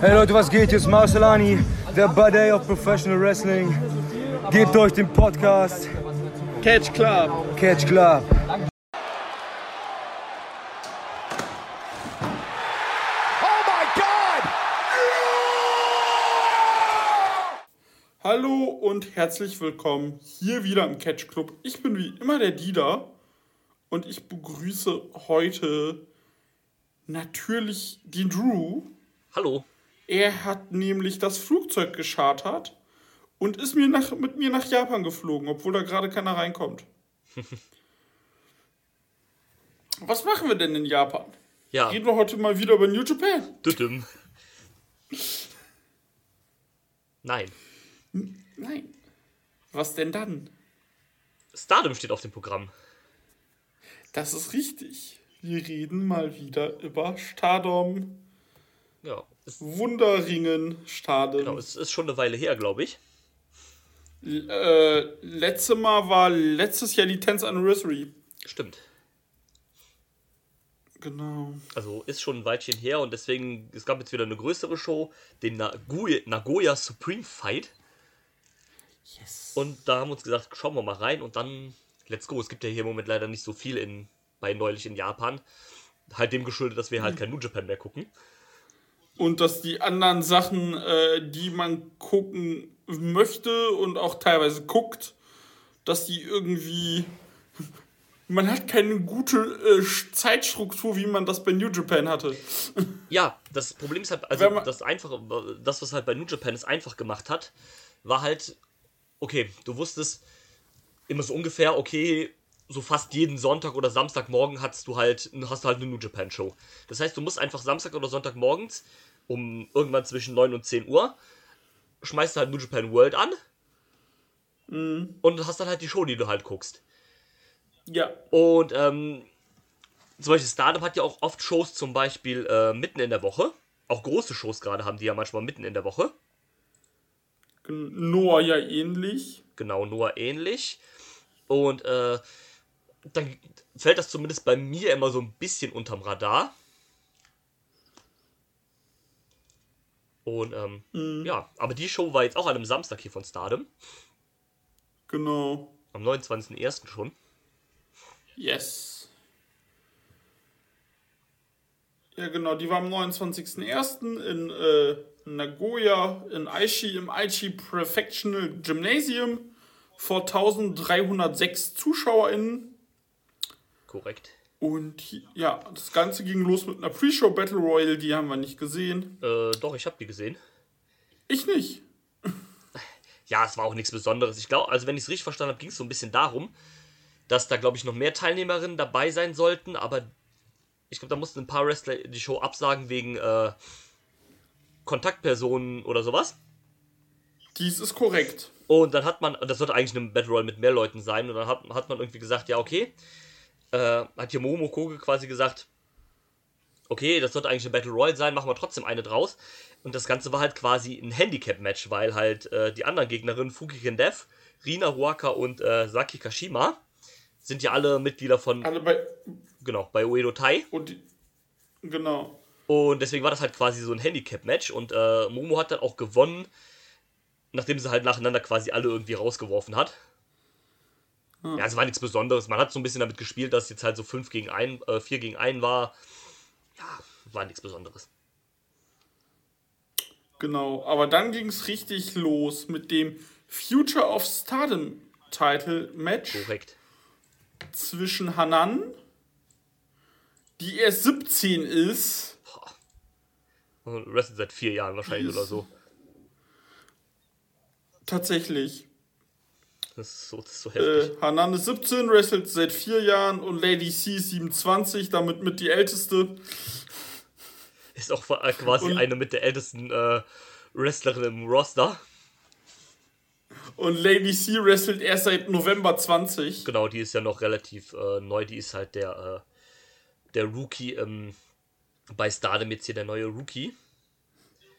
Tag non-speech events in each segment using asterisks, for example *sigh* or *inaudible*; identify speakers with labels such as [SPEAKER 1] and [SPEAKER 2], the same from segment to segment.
[SPEAKER 1] Hey Leute, was geht? Hier ist Marcelani, der Buddy of Professional Wrestling. Gebt euch den Podcast
[SPEAKER 2] Catch Club.
[SPEAKER 1] Catch Club.
[SPEAKER 2] Hallo und herzlich willkommen hier wieder im Catch Club. Ich bin wie immer der Dida und ich begrüße heute natürlich den Drew.
[SPEAKER 3] Hallo.
[SPEAKER 2] Er hat nämlich das Flugzeug geschartert und ist mir nach, mit mir nach Japan geflogen, obwohl da gerade keiner reinkommt. *laughs* Was machen wir denn in Japan?
[SPEAKER 3] Ja.
[SPEAKER 2] Reden wir heute mal wieder über New Japan?
[SPEAKER 3] Düdüm. Nein.
[SPEAKER 2] Nein. Was denn dann?
[SPEAKER 3] Stardom steht auf dem Programm.
[SPEAKER 2] Das ist richtig. Wir reden mal wieder über Stardom,
[SPEAKER 3] Ja.
[SPEAKER 2] Wunderringen, Stardom.
[SPEAKER 3] genau, es ist schon eine Weile her, glaube ich.
[SPEAKER 2] L- Äh, letzte Mal war letztes Jahr die 10th Anniversary.
[SPEAKER 3] Stimmt.
[SPEAKER 2] Genau.
[SPEAKER 3] Also ist schon ein Weilchen her und deswegen, es gab jetzt wieder eine größere Show, den Nagoya, Nagoya Supreme Fight.
[SPEAKER 2] Yes.
[SPEAKER 3] Und da haben wir uns gesagt, schauen wir mal rein und dann, let's go. Es gibt ja hier im Moment leider nicht so viel in, bei neulich in Japan. Halt dem geschuldet, dass wir halt kein New Japan mehr gucken.
[SPEAKER 2] Und dass die anderen Sachen, äh, die man gucken möchte und auch teilweise guckt, dass die irgendwie. *laughs* Man hat keine gute äh, Zeitstruktur, wie man das bei New Japan hatte. *laughs*
[SPEAKER 3] Ja, das Problem ist halt, also das einfache, das, was halt bei New Japan es einfach gemacht hat, war halt, okay, du wusstest immer so ungefähr, okay, so fast jeden Sonntag oder Samstagmorgen hast du halt, hast du halt eine New Japan Show. Das heißt, du musst einfach Samstag oder Sonntagmorgens um irgendwann zwischen 9 und 10 Uhr schmeißt du halt New Japan World an und hast dann halt die Show, die du halt guckst.
[SPEAKER 2] Ja.
[SPEAKER 3] Und ähm, zum Beispiel Stardom hat ja auch oft Shows zum Beispiel äh, mitten in der Woche. Auch große Shows gerade haben die ja manchmal mitten in der Woche.
[SPEAKER 2] Noah ja ähnlich.
[SPEAKER 3] Genau, nur ähnlich. Und äh, dann fällt das zumindest bei mir immer so ein bisschen unterm Radar. Und ähm, ja, aber die Show war jetzt auch an einem Samstag hier von Stardom.
[SPEAKER 2] Genau.
[SPEAKER 3] Am 29.01. schon.
[SPEAKER 2] Yes. Ja, genau, die war am 29.01. in äh, Nagoya, in Aichi, im Aichi Prefectional Gymnasium vor 1306 ZuschauerInnen.
[SPEAKER 3] Korrekt.
[SPEAKER 2] Und ja, das Ganze ging los mit einer Pre-Show Battle Royale, die haben wir nicht gesehen.
[SPEAKER 3] Äh, doch, ich habe die gesehen.
[SPEAKER 2] Ich nicht.
[SPEAKER 3] Ja, es war auch nichts Besonderes. Ich glaube, also wenn ich es richtig verstanden habe, ging es so ein bisschen darum, dass da, glaube ich, noch mehr Teilnehmerinnen dabei sein sollten, aber ich glaube, da mussten ein paar Wrestler die Show absagen wegen äh, Kontaktpersonen oder sowas.
[SPEAKER 2] Dies ist korrekt.
[SPEAKER 3] Und dann hat man, das sollte eigentlich eine Battle Royale mit mehr Leuten sein, und dann hat, hat man irgendwie gesagt, ja, okay. Äh, hat hier Momo Koge quasi gesagt, okay, das sollte eigentlich eine Battle Royale sein, machen wir trotzdem eine draus. Und das Ganze war halt quasi ein Handicap-Match, weil halt äh, die anderen Gegnerinnen, Fukigen Dev, Rina Ruaka und äh, Saki Kashima, sind ja alle Mitglieder von,
[SPEAKER 2] Alle bei.
[SPEAKER 3] genau, bei Uedo Tai.
[SPEAKER 2] Und die, genau.
[SPEAKER 3] Und deswegen war das halt quasi so ein Handicap-Match. Und äh, Momo hat dann auch gewonnen, nachdem sie halt nacheinander quasi alle irgendwie rausgeworfen hat. Ja, es war nichts Besonderes. Man hat so ein bisschen damit gespielt, dass jetzt halt so 5 gegen 1, äh, 4 gegen 1 war. Ja, war nichts Besonderes.
[SPEAKER 2] Genau, aber dann ging es richtig los mit dem Future of Stardom Title Match
[SPEAKER 3] Korrekt.
[SPEAKER 2] zwischen Hanan, die erst 17 ist,
[SPEAKER 3] Und Wrestling seit vier Jahren wahrscheinlich oder so.
[SPEAKER 2] tatsächlich.
[SPEAKER 3] Das ist so, das ist so heftig.
[SPEAKER 2] Äh, Hanan ist 17, wrestelt seit vier Jahren und Lady C ist 27, damit mit die älteste.
[SPEAKER 3] Ist auch äh, quasi
[SPEAKER 2] und-
[SPEAKER 3] eine mit der ältesten äh, Wrestlerin im Roster.
[SPEAKER 2] Und Lady C wrestelt erst seit November 20.
[SPEAKER 3] Genau, die ist ja noch relativ äh, neu. Die ist halt der, äh, der Rookie ähm, bei Stardom jetzt hier der neue Rookie.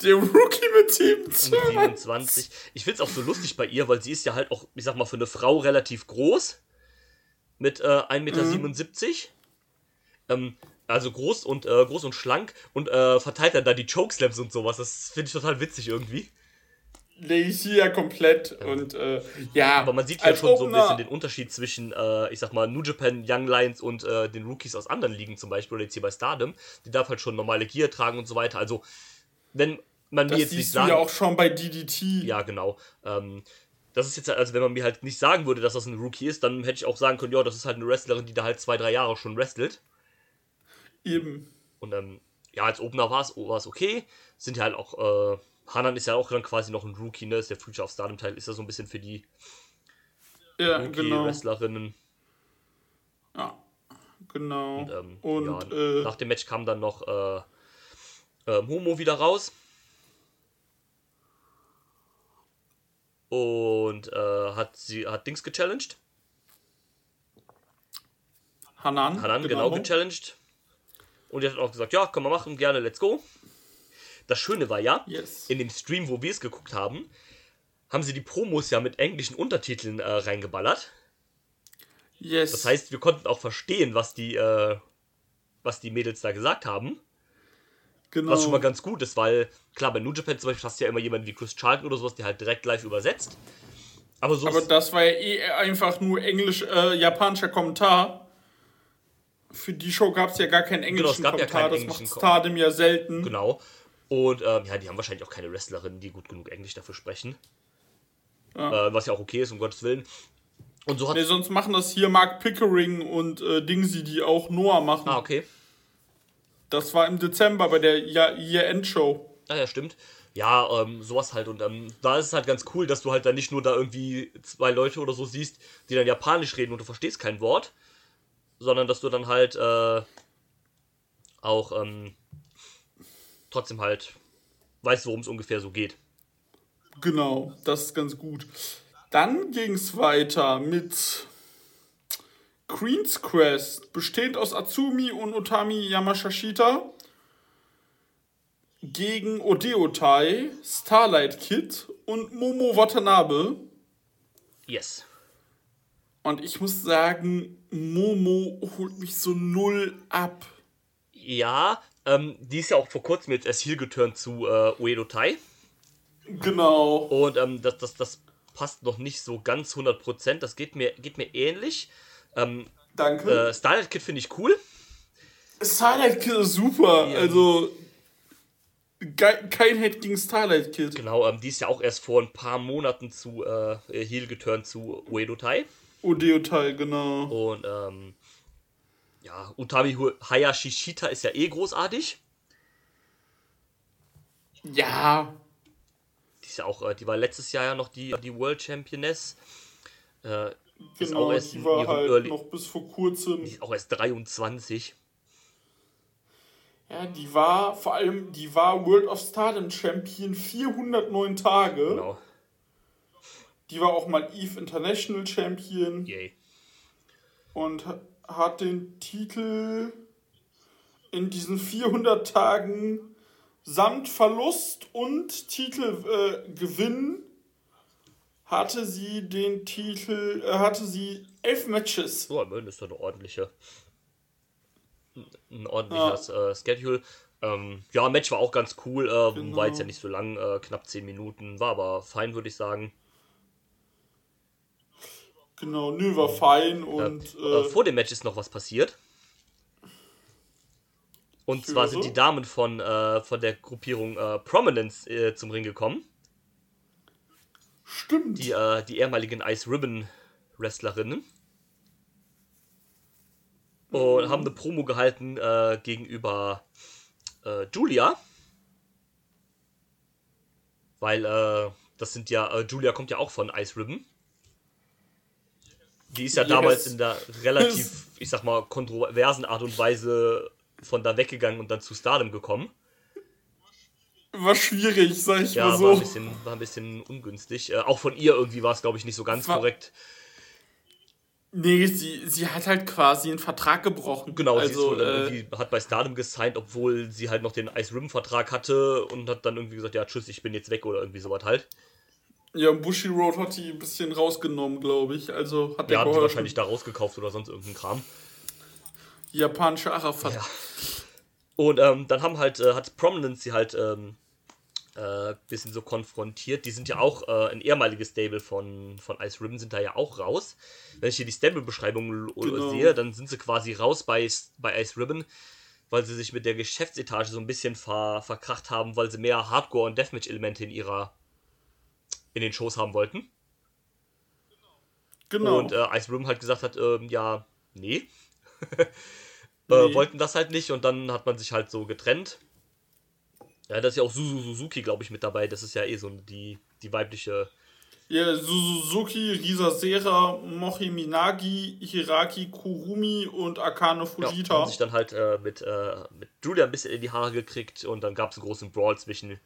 [SPEAKER 2] Der Rookie mit 27.
[SPEAKER 3] 27. Ich finde es auch so lustig bei ihr, weil sie ist ja halt auch, ich sag mal, für eine Frau relativ groß. Mit äh, 1,77 Meter. Ähm, Also groß und äh, groß und schlank und äh, verteilt dann da die Chokeslams und sowas. Das finde ich total witzig irgendwie.
[SPEAKER 2] Nee, ich hier komplett. Und äh, ja.
[SPEAKER 3] Aber man sieht ja schon so ein bisschen den Unterschied zwischen, äh, ich sag mal, New Japan, Young Lions und äh, den Rookies aus anderen Ligen zum Beispiel, oder jetzt hier bei Stardom. Die darf halt schon normale Gear tragen und so weiter. Also, wenn man mir
[SPEAKER 2] Das
[SPEAKER 3] jetzt nicht sagen.
[SPEAKER 2] ja auch schon bei DDT.
[SPEAKER 3] Ja, genau. Ähm, das ist jetzt, halt- also wenn man mir halt nicht sagen würde, dass das ein Rookie ist, dann hätte ich auch sagen können, ja, das ist halt eine Wrestlerin, die da halt zwei, drei Jahre schon wrestelt.
[SPEAKER 2] Eben.
[SPEAKER 3] Und ähm, ja, als Opener war es okay. Sind ja halt auch, äh, Hanan ist ja auch dann quasi noch ein Rookie, ne? Ist der Future of Stardom Teil, ist ja so ein bisschen für die
[SPEAKER 2] Ja, genau.
[SPEAKER 3] Rookie-Wrestlerinnen.
[SPEAKER 2] Ja, genau.
[SPEAKER 3] Und, ähm,
[SPEAKER 2] Und,
[SPEAKER 3] ja,
[SPEAKER 2] äh,
[SPEAKER 3] nach dem Match kam dann noch äh, äh, Momo wieder raus. Und äh, hat sie hat Dings gechallenged.
[SPEAKER 2] Hanan.
[SPEAKER 3] Hanan genau, gechallenged. Und die hat auch gesagt, ja, können wir machen, gerne, let's go. Das Schöne war ja,
[SPEAKER 2] Yes.
[SPEAKER 3] in dem Stream, wo wir es geguckt haben, haben sie die Promos ja mit englischen Untertiteln äh, reingeballert.
[SPEAKER 2] Yes.
[SPEAKER 3] Das heißt, wir konnten auch verstehen, was die, äh, was die Mädels da gesagt haben.
[SPEAKER 2] Genau.
[SPEAKER 3] Was schon mal ganz gut ist, weil, klar, bei New Japan zum Beispiel hast du ja immer jemanden wie Chris Charlton oder sowas, der halt direkt live übersetzt. Aber so
[SPEAKER 2] Aber das war ja eh einfach nur englisch, äh, japanischer Kommentar. Für die Show gab es ja gar keinen englischen
[SPEAKER 3] Genau, es gab ja
[SPEAKER 2] Kommentar.
[SPEAKER 3] keinen
[SPEAKER 2] das
[SPEAKER 3] englischen
[SPEAKER 2] macht Stardom ja selten.
[SPEAKER 3] genau. Und ähm, ja, die haben wahrscheinlich auch keine Wrestlerinnen, die gut genug Englisch dafür sprechen.
[SPEAKER 2] Ja.
[SPEAKER 3] Äh, was ja auch okay ist, um Gottes Willen. Und so hat.
[SPEAKER 2] Nee, sonst machen das hier Mark Pickering und äh, Dingsy, die auch Noah machen.
[SPEAKER 3] Ah, okay.
[SPEAKER 2] Das war im Dezember bei der Ja- Year-End-Show.
[SPEAKER 3] Ah, ja, stimmt. Ja, ähm, sowas halt. Und ähm, da ist es halt ganz cool, dass du halt dann nicht nur da irgendwie zwei Leute oder so siehst, die dann Japanisch reden und du verstehst kein Wort, sondern dass du dann halt äh, auch ähm, trotzdem halt weißt, worum es ungefähr so geht.
[SPEAKER 2] Genau, das ist ganz gut. Dann ging es weiter mit Queen's Quest, bestehend aus Atsumi und Utami Yamashashita, gegen Odeotai, Starlight Kid und Momo Watanabe.
[SPEAKER 3] Yes.
[SPEAKER 2] Und ich muss sagen, Momo holt mich so null ab.
[SPEAKER 3] Ja, ähm, die ist ja auch vor kurzem jetzt erst hier geturnt zu äh, Uedo Tai.
[SPEAKER 2] Genau.
[SPEAKER 3] Und ähm, das, das, das passt noch nicht so ganz 100%. Das geht mir, geht mir ähnlich. Ähm,
[SPEAKER 2] Danke.
[SPEAKER 3] äh, Starlight Kid finde ich cool.
[SPEAKER 2] Starlight Kid ist super. Also, ge- kein Hate gegen Starlight Kid.
[SPEAKER 3] Genau, ähm, die ist ja auch erst vor ein paar Monaten zu äh, Heel geturnt zu Uedo Tai.
[SPEAKER 2] Odeotai, genau.
[SPEAKER 3] Und ähm, ja, Utami Hayashishita ist ja eh großartig.
[SPEAKER 2] Ja,
[SPEAKER 3] Die ist ja auch, äh, die war letztes Jahr ja noch die, die World Championess. Äh, ist
[SPEAKER 2] genau,
[SPEAKER 3] auch erst
[SPEAKER 2] die war halt
[SPEAKER 3] Early-
[SPEAKER 2] noch bis vor kurzem.
[SPEAKER 3] die ist auch erst 23.
[SPEAKER 2] Ja, die war vor allem, die war World of Stardom Champion 409 Tage.
[SPEAKER 3] Genau.
[SPEAKER 2] Die war auch mal EVE International Champion
[SPEAKER 3] Yay.
[SPEAKER 2] und ha- hat den Titel in diesen 400 Tagen samt Verlust und Titelgewinn äh, hatte sie den Titel, äh, hatte sie elf Matches.
[SPEAKER 3] So, immerhin ist da eine ordentliche. Ein ordentliches äh, Schedule. Ähm, ja, Match war auch ganz cool. Äh,
[SPEAKER 2] Genau.
[SPEAKER 3] War jetzt ja nicht so lang, äh, knapp 10 Minuten. War aber fein, würde ich sagen.
[SPEAKER 2] Genau, nö, war fein und
[SPEAKER 3] äh, vor dem Match ist noch was passiert. Und zwar sind die Damen von, von der Gruppierung Prominence zum Ring gekommen.
[SPEAKER 2] Stimmt.
[SPEAKER 3] Die, äh, die ehemaligen Ice Ribbon Wrestlerinnen. Und haben eine Promo gehalten äh, gegenüber äh, Julia. Weil äh, das sind ja, äh, Julia kommt ja auch von Ice Ribbon. Die ist ja
[SPEAKER 2] Yes.
[SPEAKER 3] damals in der relativ, *laughs* ich sag mal, kontroversen Art und Weise von da weggegangen und dann zu Stardom gekommen.
[SPEAKER 2] War schwierig, sag ich
[SPEAKER 3] Ja,
[SPEAKER 2] mal
[SPEAKER 3] war, ein
[SPEAKER 2] so.
[SPEAKER 3] bisschen, war ein bisschen ungünstig. Äh, auch von ihr irgendwie war es, glaube ich, nicht so ganz
[SPEAKER 2] War-
[SPEAKER 3] korrekt.
[SPEAKER 2] Nee, sie, sie hat halt quasi einen Vertrag gebrochen.
[SPEAKER 3] Genau, sie ist
[SPEAKER 2] also,
[SPEAKER 3] wohl dann
[SPEAKER 2] äh,
[SPEAKER 3] irgendwie, hat bei Stardom gesigned, obwohl sie halt noch den Ice Rim Vertrag hatte und hat dann irgendwie gesagt, ja, tschüss, ich bin jetzt weg oder irgendwie sowas halt.
[SPEAKER 2] ja, Bushi Road hat die ein bisschen rausgenommen, glaube ich. Also hat der
[SPEAKER 3] haben die
[SPEAKER 2] geholfen.
[SPEAKER 3] wahrscheinlich da rausgekauft oder sonst irgendein Kram.
[SPEAKER 2] Japanische Arafat.
[SPEAKER 3] Ja. Und ähm, dann haben halt, äh, hat Prominence sie halt ähm, äh, bisschen so konfrontiert. Die sind ja auch äh, ein ehemaliges Stable von, von Ice Ribbon, sind da ja auch raus. Wenn ich hier die Stable-Beschreibung
[SPEAKER 2] Genau.
[SPEAKER 3] sehe, dann sind sie quasi raus bei, bei Ice Ribbon, weil sie sich mit der Geschäftsetage so ein bisschen ver, verkracht haben, weil sie mehr Hardcore- und Deathmatch-Elemente in ihrer in den Shows haben wollten.
[SPEAKER 2] Genau.
[SPEAKER 3] Und äh, Ice Ribbon halt gesagt hat, ähm, ja, nee. *laughs*
[SPEAKER 2] Nee.
[SPEAKER 3] äh, wollten das halt nicht und dann hat man sich halt so getrennt. Ja, da ist ja auch Suzu Suzuki, glaube ich, mit dabei. Das ist ja eh so die, die weibliche.
[SPEAKER 2] ja, Suzuki, Risa Sera, Mochi Minagi, Hiraki Kurumi und Akane
[SPEAKER 3] Ja,
[SPEAKER 2] Fujita.
[SPEAKER 3] haben sich dann halt äh, mit, äh, mit Julia ein bisschen in die Haare gekriegt und dann gab es einen großen Brawl zwischen,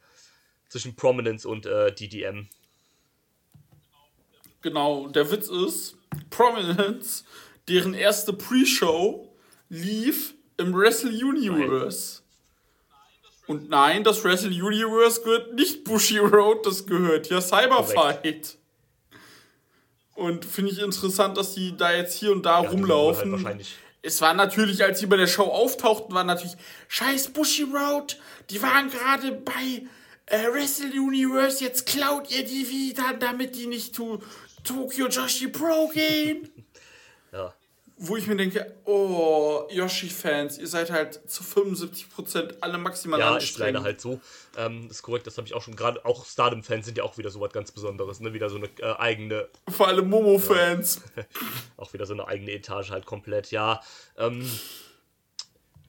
[SPEAKER 3] zwischen Prominence und äh, DDM.
[SPEAKER 2] Genau, der Witz ist, Prominence, deren erste Pre-Show lief im Wrestle Universe. Und nein, das Wrestle Universe gehört nicht Bushi Road, das gehört ja Cyberfight. Und finde ich interessant, dass die da jetzt hier und da
[SPEAKER 3] Ja,
[SPEAKER 2] rumlaufen.
[SPEAKER 3] Halt wahrscheinlich.
[SPEAKER 2] Es war natürlich, als sie bei der Show auftauchten, war natürlich Scheiß Bushi Road. Die waren gerade bei äh, Wrestle Universe. Jetzt klaut ihr die wieder, damit die nicht zu Tokyo Joshi Pro gehen. *laughs*
[SPEAKER 3] Ja.
[SPEAKER 2] Wo ich mir denke, oh, Yoshi-Fans, ihr seid halt zu 75% alle maximal
[SPEAKER 3] Ja, ist
[SPEAKER 2] anstrengend.
[SPEAKER 3] leider halt so. Ähm, ist korrekt, das habe ich auch schon gerade. Auch Stardom-Fans sind ja auch wieder so was ganz Besonderes, ne? Wieder so eine äh, eigene,
[SPEAKER 2] Vor allem Momo-Fans. *laughs*
[SPEAKER 3] auch wieder so eine eigene Etage halt komplett. Ja, ähm,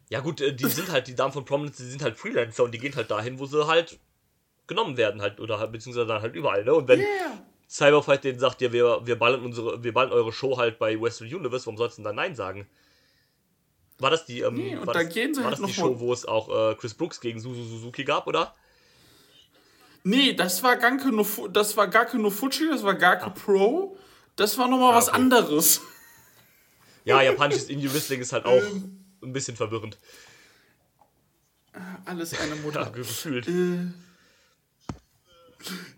[SPEAKER 3] ja gut, äh, die sind halt, die Damen von Prominence, die sind halt Freelancer und die gehen halt dahin, wo sie halt genommen werden halt, oder halt, beziehungsweise dann halt überall, ne? Und wenn
[SPEAKER 2] Yeah.
[SPEAKER 3] Cyberfight denen sagt, ja, wir, wir ballen unsere, wir ballen eure Show halt bei Western Universe, warum sollst du denn dann Nein sagen? War das die, ähm,
[SPEAKER 2] Nee, und
[SPEAKER 3] war
[SPEAKER 2] da
[SPEAKER 3] das,
[SPEAKER 2] gehen sie
[SPEAKER 3] war
[SPEAKER 2] halt
[SPEAKER 3] das die Show, wo es auch äh, Chris Brooks gegen Suzu Suzuki gab, oder?
[SPEAKER 2] Nee, das war Ganke no, das war Gake no Fuji, das war Gake Pro. Das war nochmal was
[SPEAKER 3] Ah. okay.
[SPEAKER 2] anderes.
[SPEAKER 3] Ja, japanisches Indie-Wrestling ist halt auch
[SPEAKER 2] Ähm.
[SPEAKER 3] ein bisschen verwirrend.
[SPEAKER 2] Alles eine Mutter. *laughs*
[SPEAKER 3] Ja, gefühlt.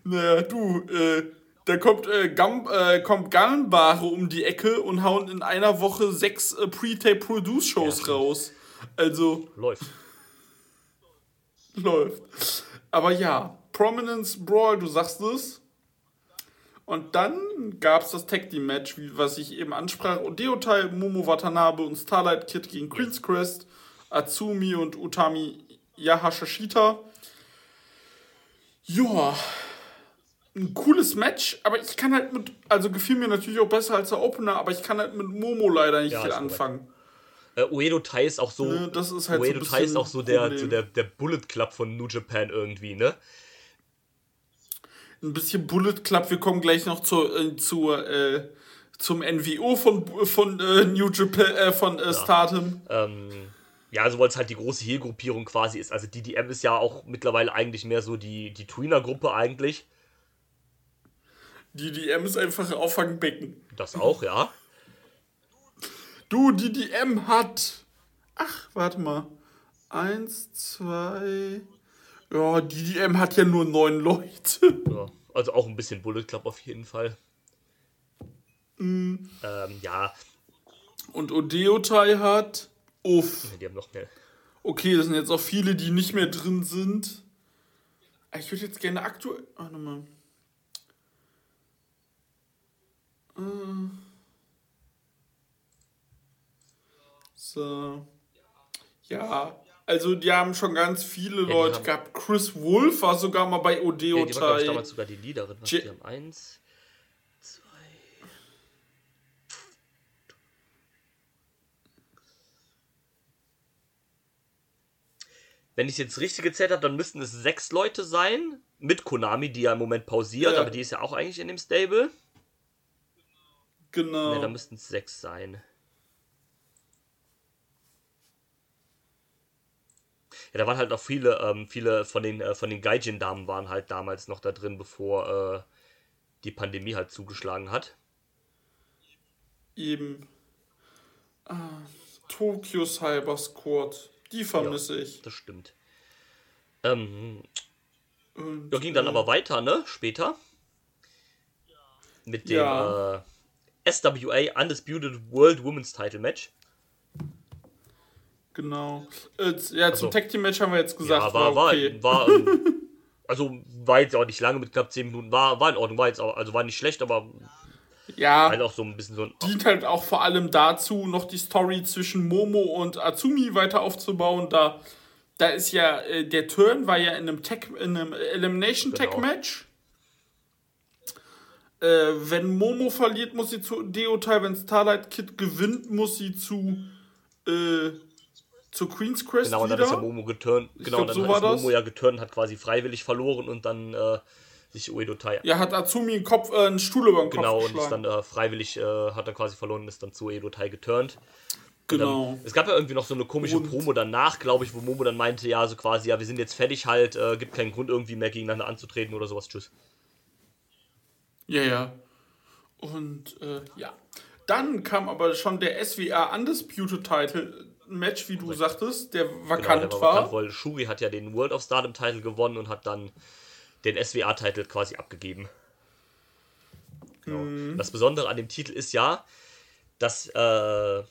[SPEAKER 2] Naja, du, äh, da kommt, äh, Gam, äh, kommt Gallenbare um die Ecke und hauen in einer Woche sechs äh, Pre-Tape-Produce-Shows
[SPEAKER 3] Ja,
[SPEAKER 2] raus. Also,
[SPEAKER 3] Läuft.
[SPEAKER 2] läuft. Aber ja, Prominence Brawl, du sagst es. Und dann gab es das Tag Team Match, wie, was ich eben ansprach. Odeotai, Momo Watanabe und Starlight Kid gegen Queen's Crest, Atsumi und Utami Yahashishita. Ja, ein cooles Match, aber ich kann halt mit, also gefiel mir natürlich auch besser als der Opener, aber ich kann halt mit Momo leider nicht
[SPEAKER 3] Ja,
[SPEAKER 2] viel anfangen.
[SPEAKER 3] Äh, Uedo Tai ist auch so.
[SPEAKER 2] Ne, das ist halt so
[SPEAKER 3] Uedo Tai ist auch so der, so der, der Bullet Club von New Japan irgendwie, ne?
[SPEAKER 2] ein bisschen Bullet Club. Wir kommen gleich noch zur, äh, zur, äh, zum NWO von, von äh, New Japan, äh, von äh, Stardom.
[SPEAKER 3] Ähm, ja, also weil es halt die große Heel-Gruppierung quasi ist. Also DDM ist ja auch mittlerweile eigentlich mehr so die, die Tweener-Gruppe eigentlich.
[SPEAKER 2] Die DM ist einfach ein Auffangbecken.
[SPEAKER 3] Das auch, ja.
[SPEAKER 2] Du, die DM hat. Ach, warte mal. Eins, zwei. Ja, die DM hat ja nur neun Leute.
[SPEAKER 3] ja. Also auch ein bisschen Bullet Club auf jeden Fall.
[SPEAKER 2] Mm.
[SPEAKER 3] Ähm, ja,
[SPEAKER 2] Und Odeotai hat. Uff.
[SPEAKER 3] die haben noch mehr.
[SPEAKER 2] Okay, das sind jetzt auch viele, die nicht mehr drin sind. Ich würde jetzt gerne aktuell. Warte mal. Äh. So. Ja, also die haben schon ganz viele
[SPEAKER 3] die
[SPEAKER 2] Leute gehabt. Chris Wolf war sogar mal bei
[SPEAKER 3] Ja, die war, ich, damals sogar die Leaderin. Was, die haben eins, zwei. Wenn ich es jetzt richtig gezählt habe, dann müssten es sechs Leute sein. Mit Konami, die ja im Moment pausiert,
[SPEAKER 2] Ja.
[SPEAKER 3] aber die ist ja auch eigentlich in dem Stable.
[SPEAKER 2] Genau.
[SPEAKER 3] Ne, da müssten es sechs sein. Ja, da waren halt noch viele, ähm, viele von den, äh, von den Gaijin-Damen waren halt damals noch da drin, bevor äh, die Pandemie halt zugeschlagen hat.
[SPEAKER 2] Eben. Ah, Tokyo Cyber Squad. Die vermisse ich.
[SPEAKER 3] Das stimmt. Ähm,
[SPEAKER 2] Und,
[SPEAKER 3] ja, ging dann
[SPEAKER 2] äh,
[SPEAKER 3] aber weiter, ne? Später. Mit dem
[SPEAKER 2] Ja.
[SPEAKER 3] SWA Undisputed World Women's Title Match.
[SPEAKER 2] Genau. Äh, ja, zum
[SPEAKER 3] so.
[SPEAKER 2] Tag Team Match haben wir jetzt gesagt,
[SPEAKER 3] ja, war,
[SPEAKER 2] war okay.
[SPEAKER 3] war, war *laughs* ähm, also war jetzt auch nicht lange mit knapp 10 Minuten, war, war in Ordnung, war jetzt auch, also war nicht schlecht, aber
[SPEAKER 2] ja,
[SPEAKER 3] halt auch so ein bisschen so ein.
[SPEAKER 2] dient halt auch vor allem dazu, noch die Story zwischen Momo und Azumi weiter aufzubauen. Da, da ist ja, äh, der Turn war ja in einem Tech, in einem Elimination Tech
[SPEAKER 3] Genau.
[SPEAKER 2] Match. Äh, wenn Momo verliert, muss sie zu Deotai. Wenn Starlight Kid gewinnt, muss sie zu, äh, zu Queen's Quest
[SPEAKER 3] Genau, und dann
[SPEAKER 2] wieder.
[SPEAKER 3] ist ja Momo geturnt. Genau,
[SPEAKER 2] glaub,
[SPEAKER 3] und dann
[SPEAKER 2] so
[SPEAKER 3] ist
[SPEAKER 2] war das.
[SPEAKER 3] Momo ja geturnt, hat quasi freiwillig verloren und dann äh, sich Uedo Tai.
[SPEAKER 2] ja, hat Azumi einen, Kopf, äh, einen Stuhl über den Kopf
[SPEAKER 3] Genau, und ist dann äh, freiwillig, äh, hat er quasi verloren und ist dann zu Uedo Tai geturnt.
[SPEAKER 2] Genau.
[SPEAKER 3] Dann, es gab ja irgendwie noch so eine komische
[SPEAKER 2] Und-
[SPEAKER 3] Promo danach, glaube ich, wo Momo dann meinte, ja, so quasi, ja, wir sind jetzt fertig halt, äh, gibt keinen Grund irgendwie mehr gegeneinander anzutreten oder sowas. Tschüss.
[SPEAKER 2] Ja, ja. Und äh, ja. Dann kam aber schon der SWR Undisputed Title Match, wie du sagtest, der vakant
[SPEAKER 3] genau, der
[SPEAKER 2] war.
[SPEAKER 3] vakant, weil Shuri hat ja den World of Stardom Title gewonnen und hat dann den SWA Titel quasi abgegeben. Genau.
[SPEAKER 2] Mhm.
[SPEAKER 3] Das Besondere an dem Titel ist ja, dass, äh,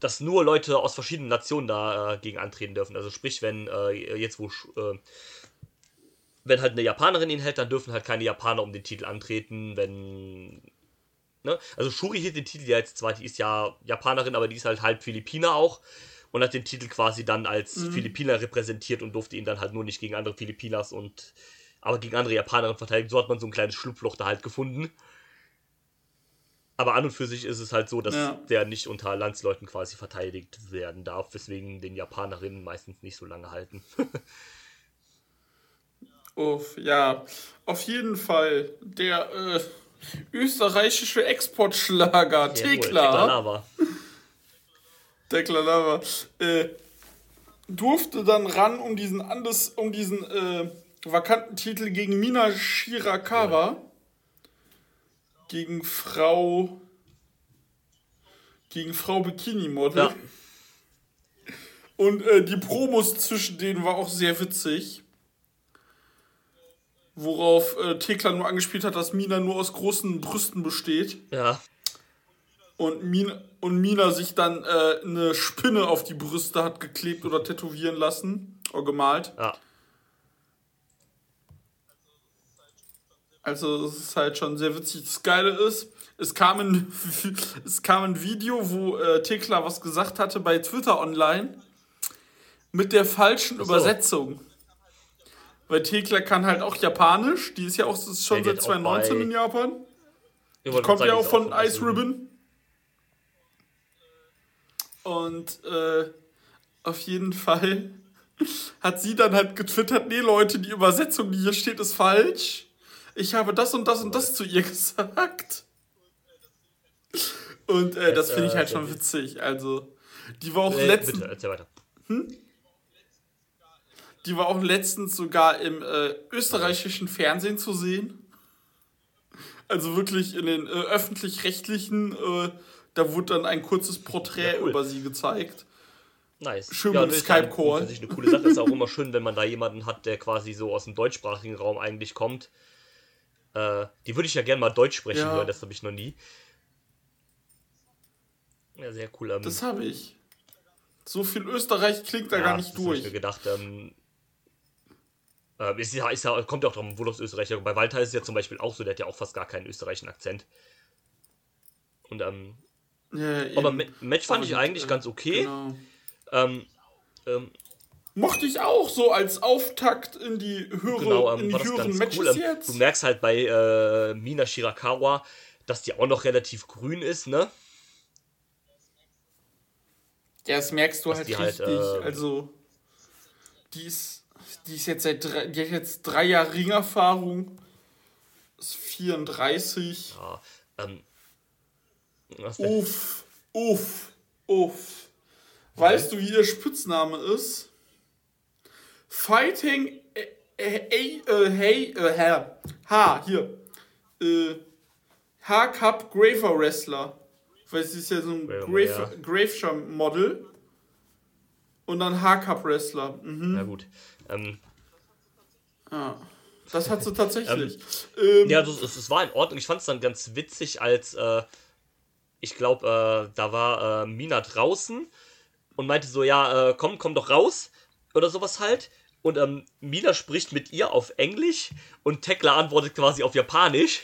[SPEAKER 3] dass nur Leute aus verschiedenen Nationen da äh, gegen antreten dürfen. Also sprich, wenn äh, jetzt wo äh, wenn halt eine Japanerin ihn hält, dann dürfen halt keine Japaner um den Titel antreten, wenn Ne? Also Shuri hielt den Titel ja jetzt zwar, die ist ja Japanerin, aber die ist halt halb Philippiner auch und hat den Titel quasi dann als Philippiner repräsentiert und durfte ihn dann halt nur nicht gegen andere Filipinas und aber gegen andere Japanerinnen verteidigen. So hat man so ein kleines Schlupfloch da halt gefunden. Aber an und für sich ist es halt so, dass
[SPEAKER 2] Ja.
[SPEAKER 3] der nicht unter Landsleuten quasi verteidigt werden darf, weswegen den Japanerinnen meistens nicht so lange halten. *laughs*
[SPEAKER 2] Uff, ja, auf jeden Fall. Der äh, österreichische Exportschlager Tekla,
[SPEAKER 3] Lava. *laughs*
[SPEAKER 2] Tekla Lava, äh, durfte dann ran um diesen, Andes, um diesen äh, vakanten Titel gegen Mina Shirakawa. Gegen Frau. Gegen Frau Bikini-Model.
[SPEAKER 3] Ja.
[SPEAKER 2] Und äh, die Promos zwischen denen war auch sehr witzig. Worauf äh, Tekla nur angespielt hat, dass Mina nur aus großen Brüsten besteht.
[SPEAKER 3] Ja.
[SPEAKER 2] Und Mina, und Mina sich dann äh, eine Spinne auf die Brüste hat geklebt oder tätowieren lassen. Oder gemalt.
[SPEAKER 3] Ja.
[SPEAKER 2] Also es ist halt schon sehr witzig. Das Geile ist, es kam ein, *laughs* es kam ein Video, wo äh, Tekla was gesagt hatte bei Twitter online mit der falschen
[SPEAKER 3] so.
[SPEAKER 2] Übersetzung. Weil Tekla kann halt auch Japanisch. Die ist ja auch ist schon
[SPEAKER 3] die
[SPEAKER 2] seit
[SPEAKER 3] hat auch
[SPEAKER 2] 2019
[SPEAKER 3] bei-
[SPEAKER 2] in Japan.
[SPEAKER 3] Ich wollte
[SPEAKER 2] Kommt ja auch von Ice Ribbon. Und äh, auf jeden Fall *laughs* hat sie dann halt getwittert, nee Leute, die Übersetzung, die hier steht, ist falsch. Ich habe das und das und das zu ihr *laughs* gesagt. Und äh, das finde ich
[SPEAKER 3] äh,
[SPEAKER 2] halt schon witzig. Also, die war auch
[SPEAKER 3] Äh,
[SPEAKER 2] letztens,
[SPEAKER 3] bitte, erzähl weiter.
[SPEAKER 2] Die war auch letztens sogar im äh, österreichischen Fernsehen zu sehen. Also wirklich in den äh, öffentlich-rechtlichen, äh, da wurde dann ein kurzes Porträt
[SPEAKER 3] Ja, cool.
[SPEAKER 2] über sie gezeigt.
[SPEAKER 3] Nice.
[SPEAKER 2] Schön
[SPEAKER 3] ja,
[SPEAKER 2] mit
[SPEAKER 3] ist
[SPEAKER 2] Skype-Call.
[SPEAKER 3] halt grundsätzlich eine coole Sache. Ist auch immer schön, wenn man da jemanden hat, der quasi so aus dem deutschsprachigen Raum eigentlich kommt. Äh, die würde ich ja gerne mal Deutsch sprechen
[SPEAKER 2] Ja.
[SPEAKER 3] hören, das habe ich noch nie. Ja, sehr cool. Ähm,
[SPEAKER 2] Das habe ich. So viel Österreich klingt da
[SPEAKER 3] ja,
[SPEAKER 2] gar nicht
[SPEAKER 3] das hab ich
[SPEAKER 2] durch.
[SPEAKER 3] mir gedacht. Ähm, äh, ist ja, ist ja, kommt ja auch darum, wohl aus Österreich. Bei Walter ist es ja zum Beispiel auch so, der hat ja auch fast gar keinen österreichischen Akzent. Und ähm,
[SPEAKER 2] Ja,
[SPEAKER 3] aber. Ma- Match fand ich eigentlich
[SPEAKER 2] äh,
[SPEAKER 3] ganz okay.
[SPEAKER 2] Genau.
[SPEAKER 3] Ähm, ähm,
[SPEAKER 2] Mochte ich auch so als Auftakt in die höhere,
[SPEAKER 3] Genau,
[SPEAKER 2] in
[SPEAKER 3] ähm,
[SPEAKER 2] die
[SPEAKER 3] war das
[SPEAKER 2] höheren Matches
[SPEAKER 3] cool. Ähm,
[SPEAKER 2] jetzt.
[SPEAKER 3] Du merkst halt bei äh, Mina Shirakawa, dass die auch noch relativ grün ist, ne?
[SPEAKER 2] Ja, das merkst du
[SPEAKER 3] Dass
[SPEAKER 2] halt
[SPEAKER 3] die halt,
[SPEAKER 2] richtig.
[SPEAKER 3] äh,
[SPEAKER 2] also, die ist, die ist jetzt seit drei, die hat jetzt drei Jahre Ringerfahrung. Ist 34.
[SPEAKER 3] Ja, ähm,
[SPEAKER 2] Uff, uff, uff. Weißt du, wie ihr Spitzname ist? Fighting äh, äh, äh, hey, äh, Herr. H, hier. Äh, H-Cup Graver Wrestler. Weil sie ist ja so ein Grave,
[SPEAKER 3] ja.
[SPEAKER 2] Graveshire Model. Und dann H-Cup Wrestler. Mhm.
[SPEAKER 3] Na gut. Ähm,
[SPEAKER 2] Ja. Das hat sie tatsächlich. *laughs* ähm,
[SPEAKER 3] ja, das, es, es war in Ordnung. Ich fand es dann ganz witzig, als äh, ich glaube, äh, da war äh, Mina draußen und meinte so, ja, äh, komm, komm doch raus oder sowas halt. Und ähm, Mina spricht mit ihr auf Englisch und Tekla antwortet quasi auf Japanisch.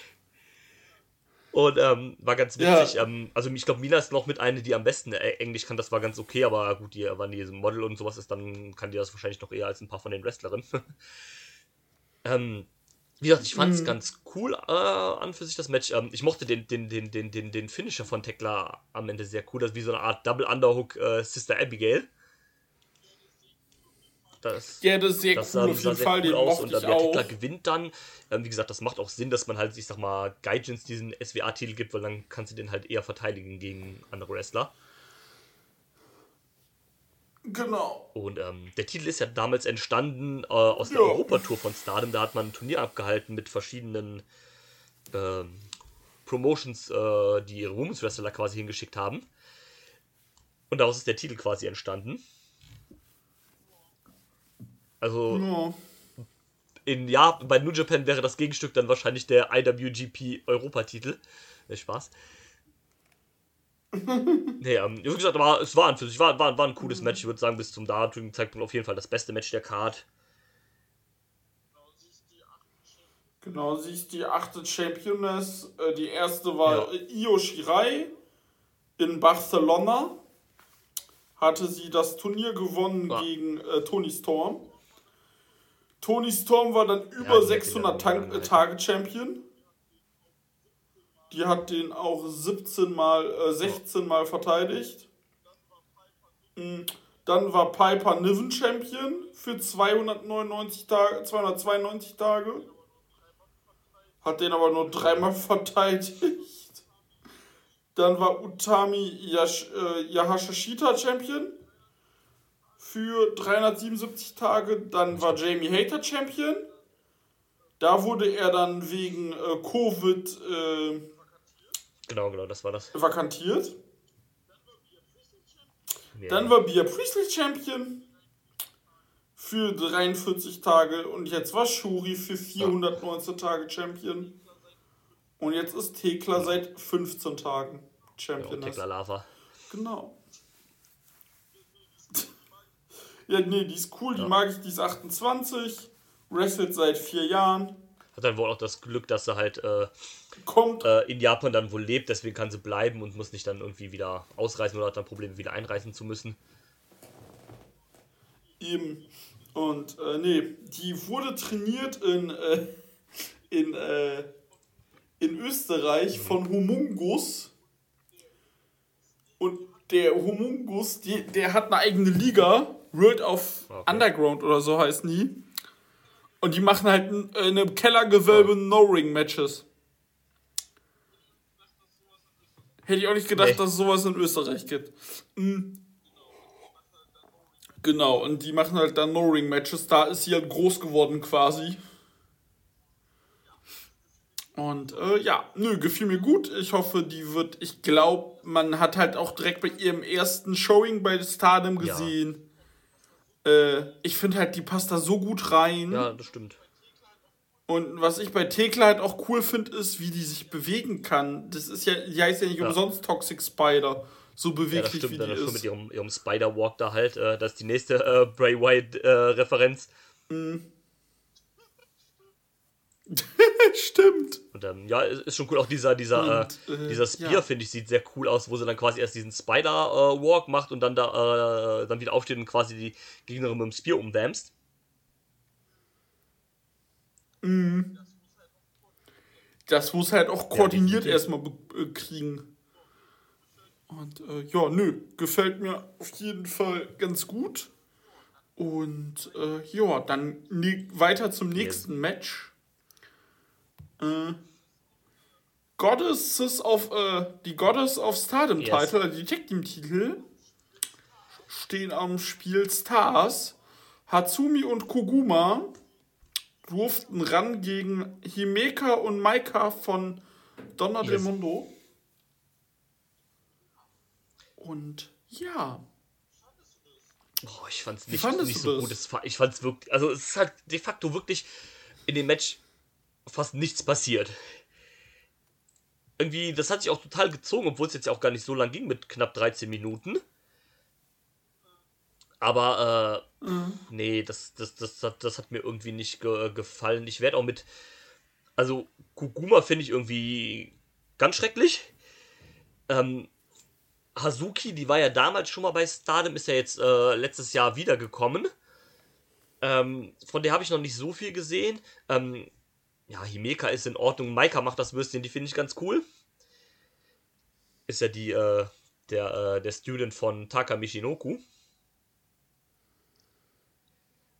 [SPEAKER 3] Und ähm, war ganz witzig. Ja. Ähm, also ich glaube, Mina ist noch mit einer, die am besten äh, Englisch kann. Das war ganz okay, aber gut, die, wenn die Model und sowas ist, dann kann die das wahrscheinlich noch eher als ein paar von den Wrestlerinnen. *laughs* ähm, wie gesagt, ich fand es mhm. ganz cool äh, an für sich das Match. Ähm, ich mochte den, den, den, den, den, den Finisher von Tekla am Ende sehr cool. Das ist wie so eine Art Double Underhook äh, Sister Abigail.
[SPEAKER 2] Das, ja, das ist sehr das cool, auf jeden Fall. Den aus.
[SPEAKER 3] Und äh, der Tekla gewinnt dann. Ähm, wie gesagt, das macht auch Sinn, dass man halt, ich sag mal, Gaijins diesen SWA-Titel gibt, weil dann kannst du den halt eher verteidigen gegen andere Wrestler.
[SPEAKER 2] Genau.
[SPEAKER 3] Und ähm, der Titel ist ja damals entstanden äh, aus der ja. Europatour von Stardom. Da hat man ein Turnier abgehalten mit verschiedenen ähm, Promotions, äh, die ihre Women's Wrestler quasi hingeschickt haben. Und daraus ist der Titel quasi entstanden. Also ja. in ja, bei New Japan wäre das Gegenstück dann wahrscheinlich der IWGP Europatitel. titel Spaß. *laughs* nee, ähm, wie gesagt, war, es war an für sich, war, war, war ein cooles Match. Ich würde sagen, bis zum damaligen Zeitpunkt auf jeden Fall das beste Match der Card.
[SPEAKER 2] Genau, sie ist die achte Championess. Äh, die erste war ja. Io Shirai in Barcelona. Hatte sie das Turnier gewonnen ja. gegen äh, Tony Storm. Tony Storm war dann über ja, 600 Tag Tage Champion. Die hat den auch 17 mal, äh, 16 Mal verteidigt. Mm, dann war Piper Niven Champion für 299 Tage, 292 Tage. Hat den aber nur dreimal *laughs* verteidigt. Dann war Utami Yash, äh, Yahashishita Champion für 377 Tage. Dann war Jamie Hater Champion. Da wurde er dann wegen äh, Covid äh,
[SPEAKER 3] Genau, genau, das war das.
[SPEAKER 2] Vakantiert. Ja. Dann war Bia Priestley Champion für 43 Tage und jetzt war Shuri für 419 ja. Tage Champion. Und jetzt ist Tekla seit 15 Tagen Champion. Ja,
[SPEAKER 3] Tekla Lava.
[SPEAKER 2] Genau. Ja, nee, die ist cool, die mag ich, die ist 28, wrestelt seit vier Jahren.
[SPEAKER 3] Hat dann wohl auch das Glück, dass sie halt äh, kommt. Äh, in Japan dann wohl lebt, deswegen kann sie bleiben und muss nicht dann irgendwie wieder ausreisen oder hat dann Probleme, wieder einreisen zu müssen.
[SPEAKER 2] Eben. Und äh, nee, die wurde trainiert in, äh, in, äh, in Österreich mhm. von Humungus. Und der Humungus, die, der hat eine eigene Liga, World of okay. Underground oder so heißen die. Und die machen halt in, in einem Kellergewölbe oh. No-Ring-Matches. Hätte ich auch nicht gedacht, nee. dass es sowas in Österreich gibt. Mhm. Genau, und die machen halt dann No-Ring-Matches. Da ist sie halt groß geworden quasi. Und äh, ja, nö, gefiel mir gut. Ich hoffe, die wird, ich glaube, man hat halt auch direkt bei ihrem ersten Showing bei Stardom gesehen. Ja. Äh, ich finde halt, die passt da so gut rein.
[SPEAKER 3] Ja, das stimmt.
[SPEAKER 2] Und was ich bei Thekla halt auch cool finde, ist, wie die sich bewegen kann. Das ist ja, die heißt ja nicht ja. umsonst Toxic Spider. So beweglich ja, das stimmt, wie die ist.
[SPEAKER 3] mit ihrem, ihrem Spider-Walk da halt. Äh, das ist die nächste äh, Bray White-Referenz. Äh, mhm. *laughs*
[SPEAKER 2] Stimmt.
[SPEAKER 3] Und ähm, ja, ist schon cool. Auch dieser, dieser, und, äh, dieser Spear, ja. finde ich, sieht sehr cool aus, wo sie dann quasi erst diesen Spider-Walk macht und dann da äh, dann wieder aufsteht und quasi die Gegnerin mit dem Spear umdämst.
[SPEAKER 2] Mhm. Das muss halt auch koordiniert ja, erstmal äh, kriegen. Und äh, ja, nö, gefällt mir auf jeden Fall ganz gut. Und äh, ja, dann ne weiter zum nächsten yes. Match. Äh, Goddesses of, äh, die Goddess of Stardom yes. Title, also die Tag Team Titel, stehen am Spiel Stars. Hatsumi und Koguma durften ran gegen Himeka und Maika von Donna yes. del Mundo. Und ja.
[SPEAKER 3] Oh, ich fand's nicht, nicht so gut. Ich fand's wirklich. Also es ist halt de facto wirklich in dem Match fast nichts passiert. Irgendwie, das hat sich auch total gezogen, obwohl es jetzt ja auch gar nicht so lang ging mit knapp 13 Minuten. Aber äh, mhm. nee, das, das, das, das, das hat mir irgendwie nicht ge gefallen. Ich werde auch mit. Also, Kuguma finde ich irgendwie ganz schrecklich. Ähm, Hazuki, die war ja damals schon mal bei Stardom, ist ja jetzt äh, letztes Jahr wiedergekommen. Ähm, von der habe ich noch nicht so viel gesehen. Ähm, ja, Himeka ist in Ordnung. Maika macht das Würstchen, die finde ich ganz cool. Ist ja die, äh, der, äh, der Student von Taka Michinoku.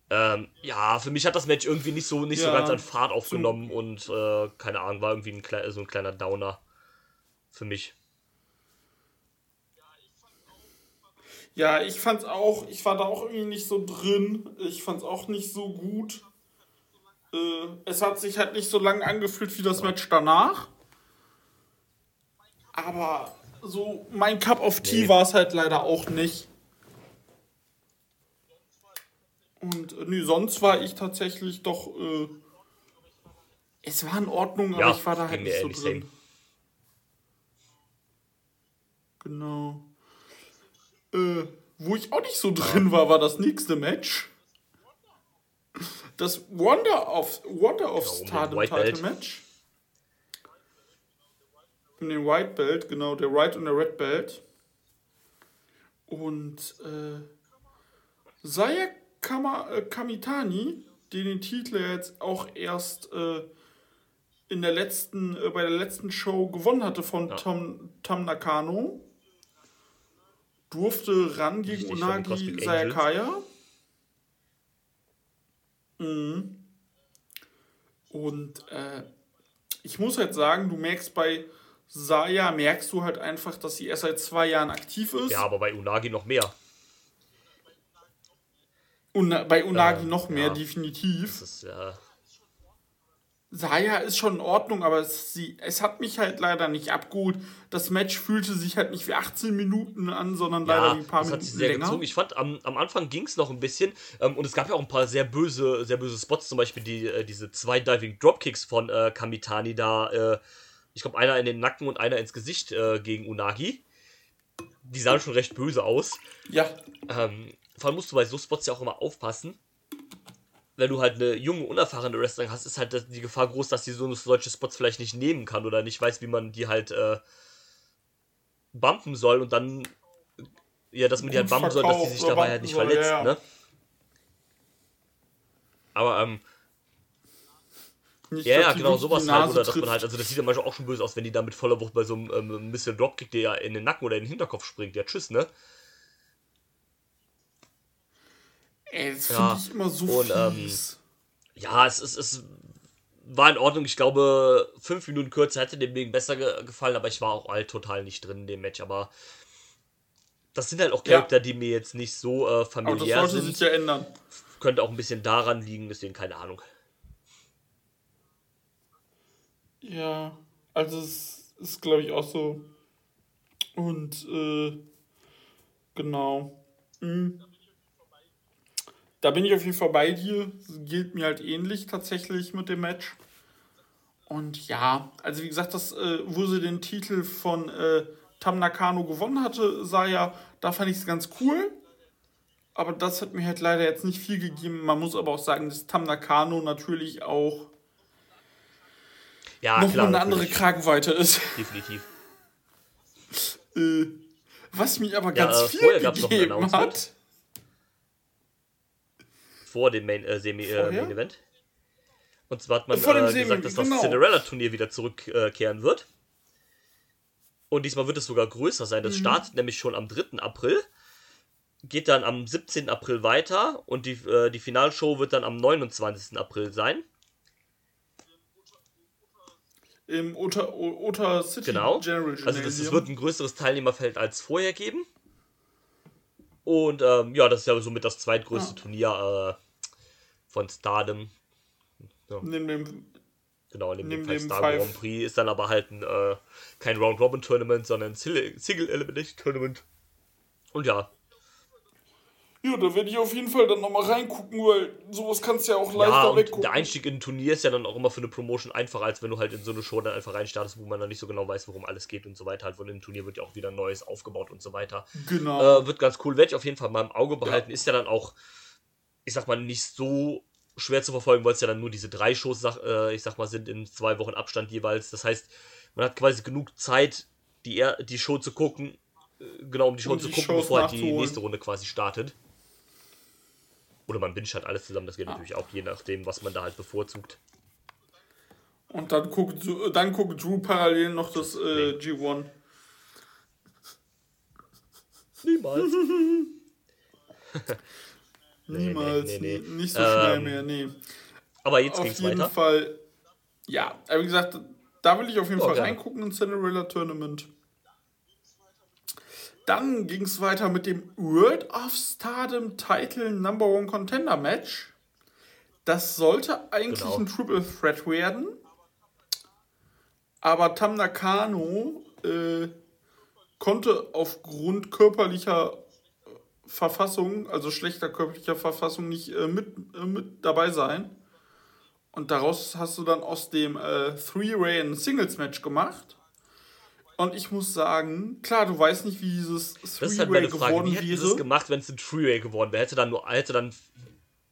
[SPEAKER 3] Ähm, ja, für mich hat das Match irgendwie nicht so, nicht ja, so ganz an Fahrt aufgenommen und äh, keine Ahnung, war irgendwie ein, so ein kleiner Downer für mich.
[SPEAKER 2] Ja, ich fand's auch, ich war da auch irgendwie nicht so drin. Ich fand's auch nicht so gut. Äh, es hat sich halt nicht so lang angefühlt wie das Match danach. Aber so mein Cup of Tea nee. war es halt leider auch nicht. Und äh, nee, sonst war ich tatsächlich doch. Äh, es war in Ordnung, aber ja, ich war da halt nicht so drin. Same. Genau. Äh, wo ich auch nicht so drin war, war das nächste Match. Das Wonder of, Wonder of ja, Stardom Title Match. In den White Belt, genau, der White und der Red Belt. Und äh, Saya Kama, äh, Kamitani, die den Titel jetzt auch erst äh, in der letzten, äh, bei der letzten Show gewonnen hatte von ja. Tom, Tam Nakano, durfte ran gegen Unagi Sayakaya. Mhm. Und äh, ich muss halt sagen, du merkst bei Saya, merkst du halt einfach, dass sie erst seit zwei Jahren aktiv ist.
[SPEAKER 3] Ja, aber bei Unagi noch mehr.
[SPEAKER 2] Una bei Unagi ähm, noch mehr, ja. definitiv. Das ist, ja. Saya ist schon in Ordnung, aber es, sie, es hat mich halt leider nicht abgeholt. Das Match fühlte sich halt nicht wie 18 Minuten an, sondern ja, leider wie ein paar das Minuten hat sich sehr länger.
[SPEAKER 3] Gezogen. Ich fand, am, am Anfang ging es noch ein bisschen ähm, und es gab ja auch ein paar sehr böse, sehr böse Spots, zum Beispiel die, äh, diese zwei Diving Dropkicks von äh, Kamitani da. Äh, ich glaube, einer in den Nacken und einer ins Gesicht äh, gegen Unagi. Die sahen schon recht böse aus.
[SPEAKER 2] Ja.
[SPEAKER 3] Ähm, vor allem musst du bei so Spots ja auch immer aufpassen. Wenn du halt eine junge, unerfahrene Wrestlerin hast, ist halt die Gefahr groß, dass die so solche Spots vielleicht nicht nehmen kann oder nicht weiß, wie man die halt äh, bumpen soll und dann, ja, dass man die halt bumpen soll, dass sie sich dabei halt nicht soll, verletzt, ja. ne? Aber, ähm, nicht, ja, ja, genau, sowas halt. Oder dass man halt, also das sieht ja manchmal auch schon böse aus, wenn die da mit voller Wucht bei so einem ähm, bisschen Dropkick, der ja in den Nacken oder in den Hinterkopf springt. Ja, tschüss, ne?
[SPEAKER 2] Ey, das ja. finde ich immer so und, ähm, fies.
[SPEAKER 3] Ähm, ja, es, es, es war in Ordnung. Ich glaube, fünf Minuten kürzer hätte dem Ding besser ge gefallen, aber ich war auch halt total nicht drin in dem Match. Aber das sind halt auch Charakter, ja. die mir jetzt nicht so äh, familiär aber das sollte
[SPEAKER 2] sind. sich ja ändern.
[SPEAKER 3] Könnte auch ein bisschen daran liegen, deswegen keine Ahnung.
[SPEAKER 2] Ja, also es ist, glaube ich, auch so. Und äh, genau. Mhm. Da bin ich auf jeden Fall bei dir. Das gilt mir halt ähnlich tatsächlich mit dem Match. Und ja, also wie gesagt, das, äh, wo sie den Titel von äh, Tam Nakano gewonnen hatte, sah ja, da fand ich es ganz cool. Aber das hat mir halt leider jetzt nicht viel gegeben. Man muss aber auch sagen, dass Tam Nakano natürlich auch
[SPEAKER 3] ja,
[SPEAKER 2] noch
[SPEAKER 3] klar,
[SPEAKER 2] eine andere Kragenweite ist.
[SPEAKER 3] Definitiv. *laughs*
[SPEAKER 2] äh, was mich aber ganz äh, viel gegeben hat
[SPEAKER 3] vor dem Main, äh, Semi, äh, Main Event. Und zwar hat man äh, gesagt, dass das genau. Cinderella-Turnier wieder zurückkehren wird. Und diesmal wird es sogar größer sein. Das mhm. startet nämlich schon am 3. April, geht dann am 17. April weiter und die, äh, die Finalshow wird dann am 29. April sein.
[SPEAKER 2] Im Ota, Ota City
[SPEAKER 3] genau. General Gymnasium. Also das, es wird ein größeres Teilnehmerfeld als vorher geben. Und ähm, ja, das ist ja somit das zweitgrößte ja. Turnier äh, von Stardom.
[SPEAKER 2] Ja. Neben dem
[SPEAKER 3] Genau, neben, neben dem Five Star Grand Prix ist dann aber halt ein, äh, kein Round-Robin-Tournament, sondern ein Single-Elimination-Tournament. Und ja.
[SPEAKER 2] Ja, da werde ich auf jeden Fall dann nochmal reingucken, weil sowas kannst du ja auch leichter
[SPEAKER 3] ja,
[SPEAKER 2] weggucken.
[SPEAKER 3] Der Einstieg in ein Turnier ist ja dann auch immer für eine Promotion einfacher, als wenn du halt in so eine Show dann einfach reinstartest, wo man dann nicht so genau weiß, worum alles geht und so weiter. Halt, von dem Turnier wird ja auch wieder Neues aufgebaut und so weiter.
[SPEAKER 2] Genau.
[SPEAKER 3] Äh, wird ganz cool, werde ich auf jeden Fall mal im Auge behalten. Ja. Ist ja dann auch, ich sag mal, nicht so schwer zu verfolgen, weil es ja dann nur diese drei Shows, äh, ich sag mal, sind in zwei Wochen Abstand jeweils. Das heißt, man hat quasi genug Zeit, die, die Show zu gucken, äh, genau, um die Show um zu gucken, Shows bevor halt die nächste Runde quasi startet. Oder man binscht halt alles zusammen, das geht ah. natürlich auch je nachdem, was man da halt bevorzugt.
[SPEAKER 2] Und dann guckt, dann guckt Drew parallel noch das äh, G1.
[SPEAKER 3] Niemals. *laughs*
[SPEAKER 2] Niemals. Nee, nee, nee, nicht so schnell ähm, mehr, nee.
[SPEAKER 3] Aber jetzt
[SPEAKER 2] auf jeden weiter. Fall. Ja, aber wie gesagt, da will ich auf jeden oh, Fall gerne. reingucken in Cinderella Tournament. Dann ging es weiter mit dem World of Stardom Title Number One Contender Match. Das sollte eigentlich genau. ein Triple Threat werden. Aber Tam Nakano äh, konnte aufgrund körperlicher Verfassung, also schlechter körperlicher Verfassung, nicht äh, mit, äh, mit dabei sein. Und daraus hast du dann aus dem äh, Three-Way ein Singles-Match gemacht. Und ich muss sagen, klar, du weißt nicht, wie dieses
[SPEAKER 3] Three-Way halt geworden wie wäre. Wie hätte es gemacht, wenn es ein Three-Way geworden wäre? Hätte dann nur hätte dann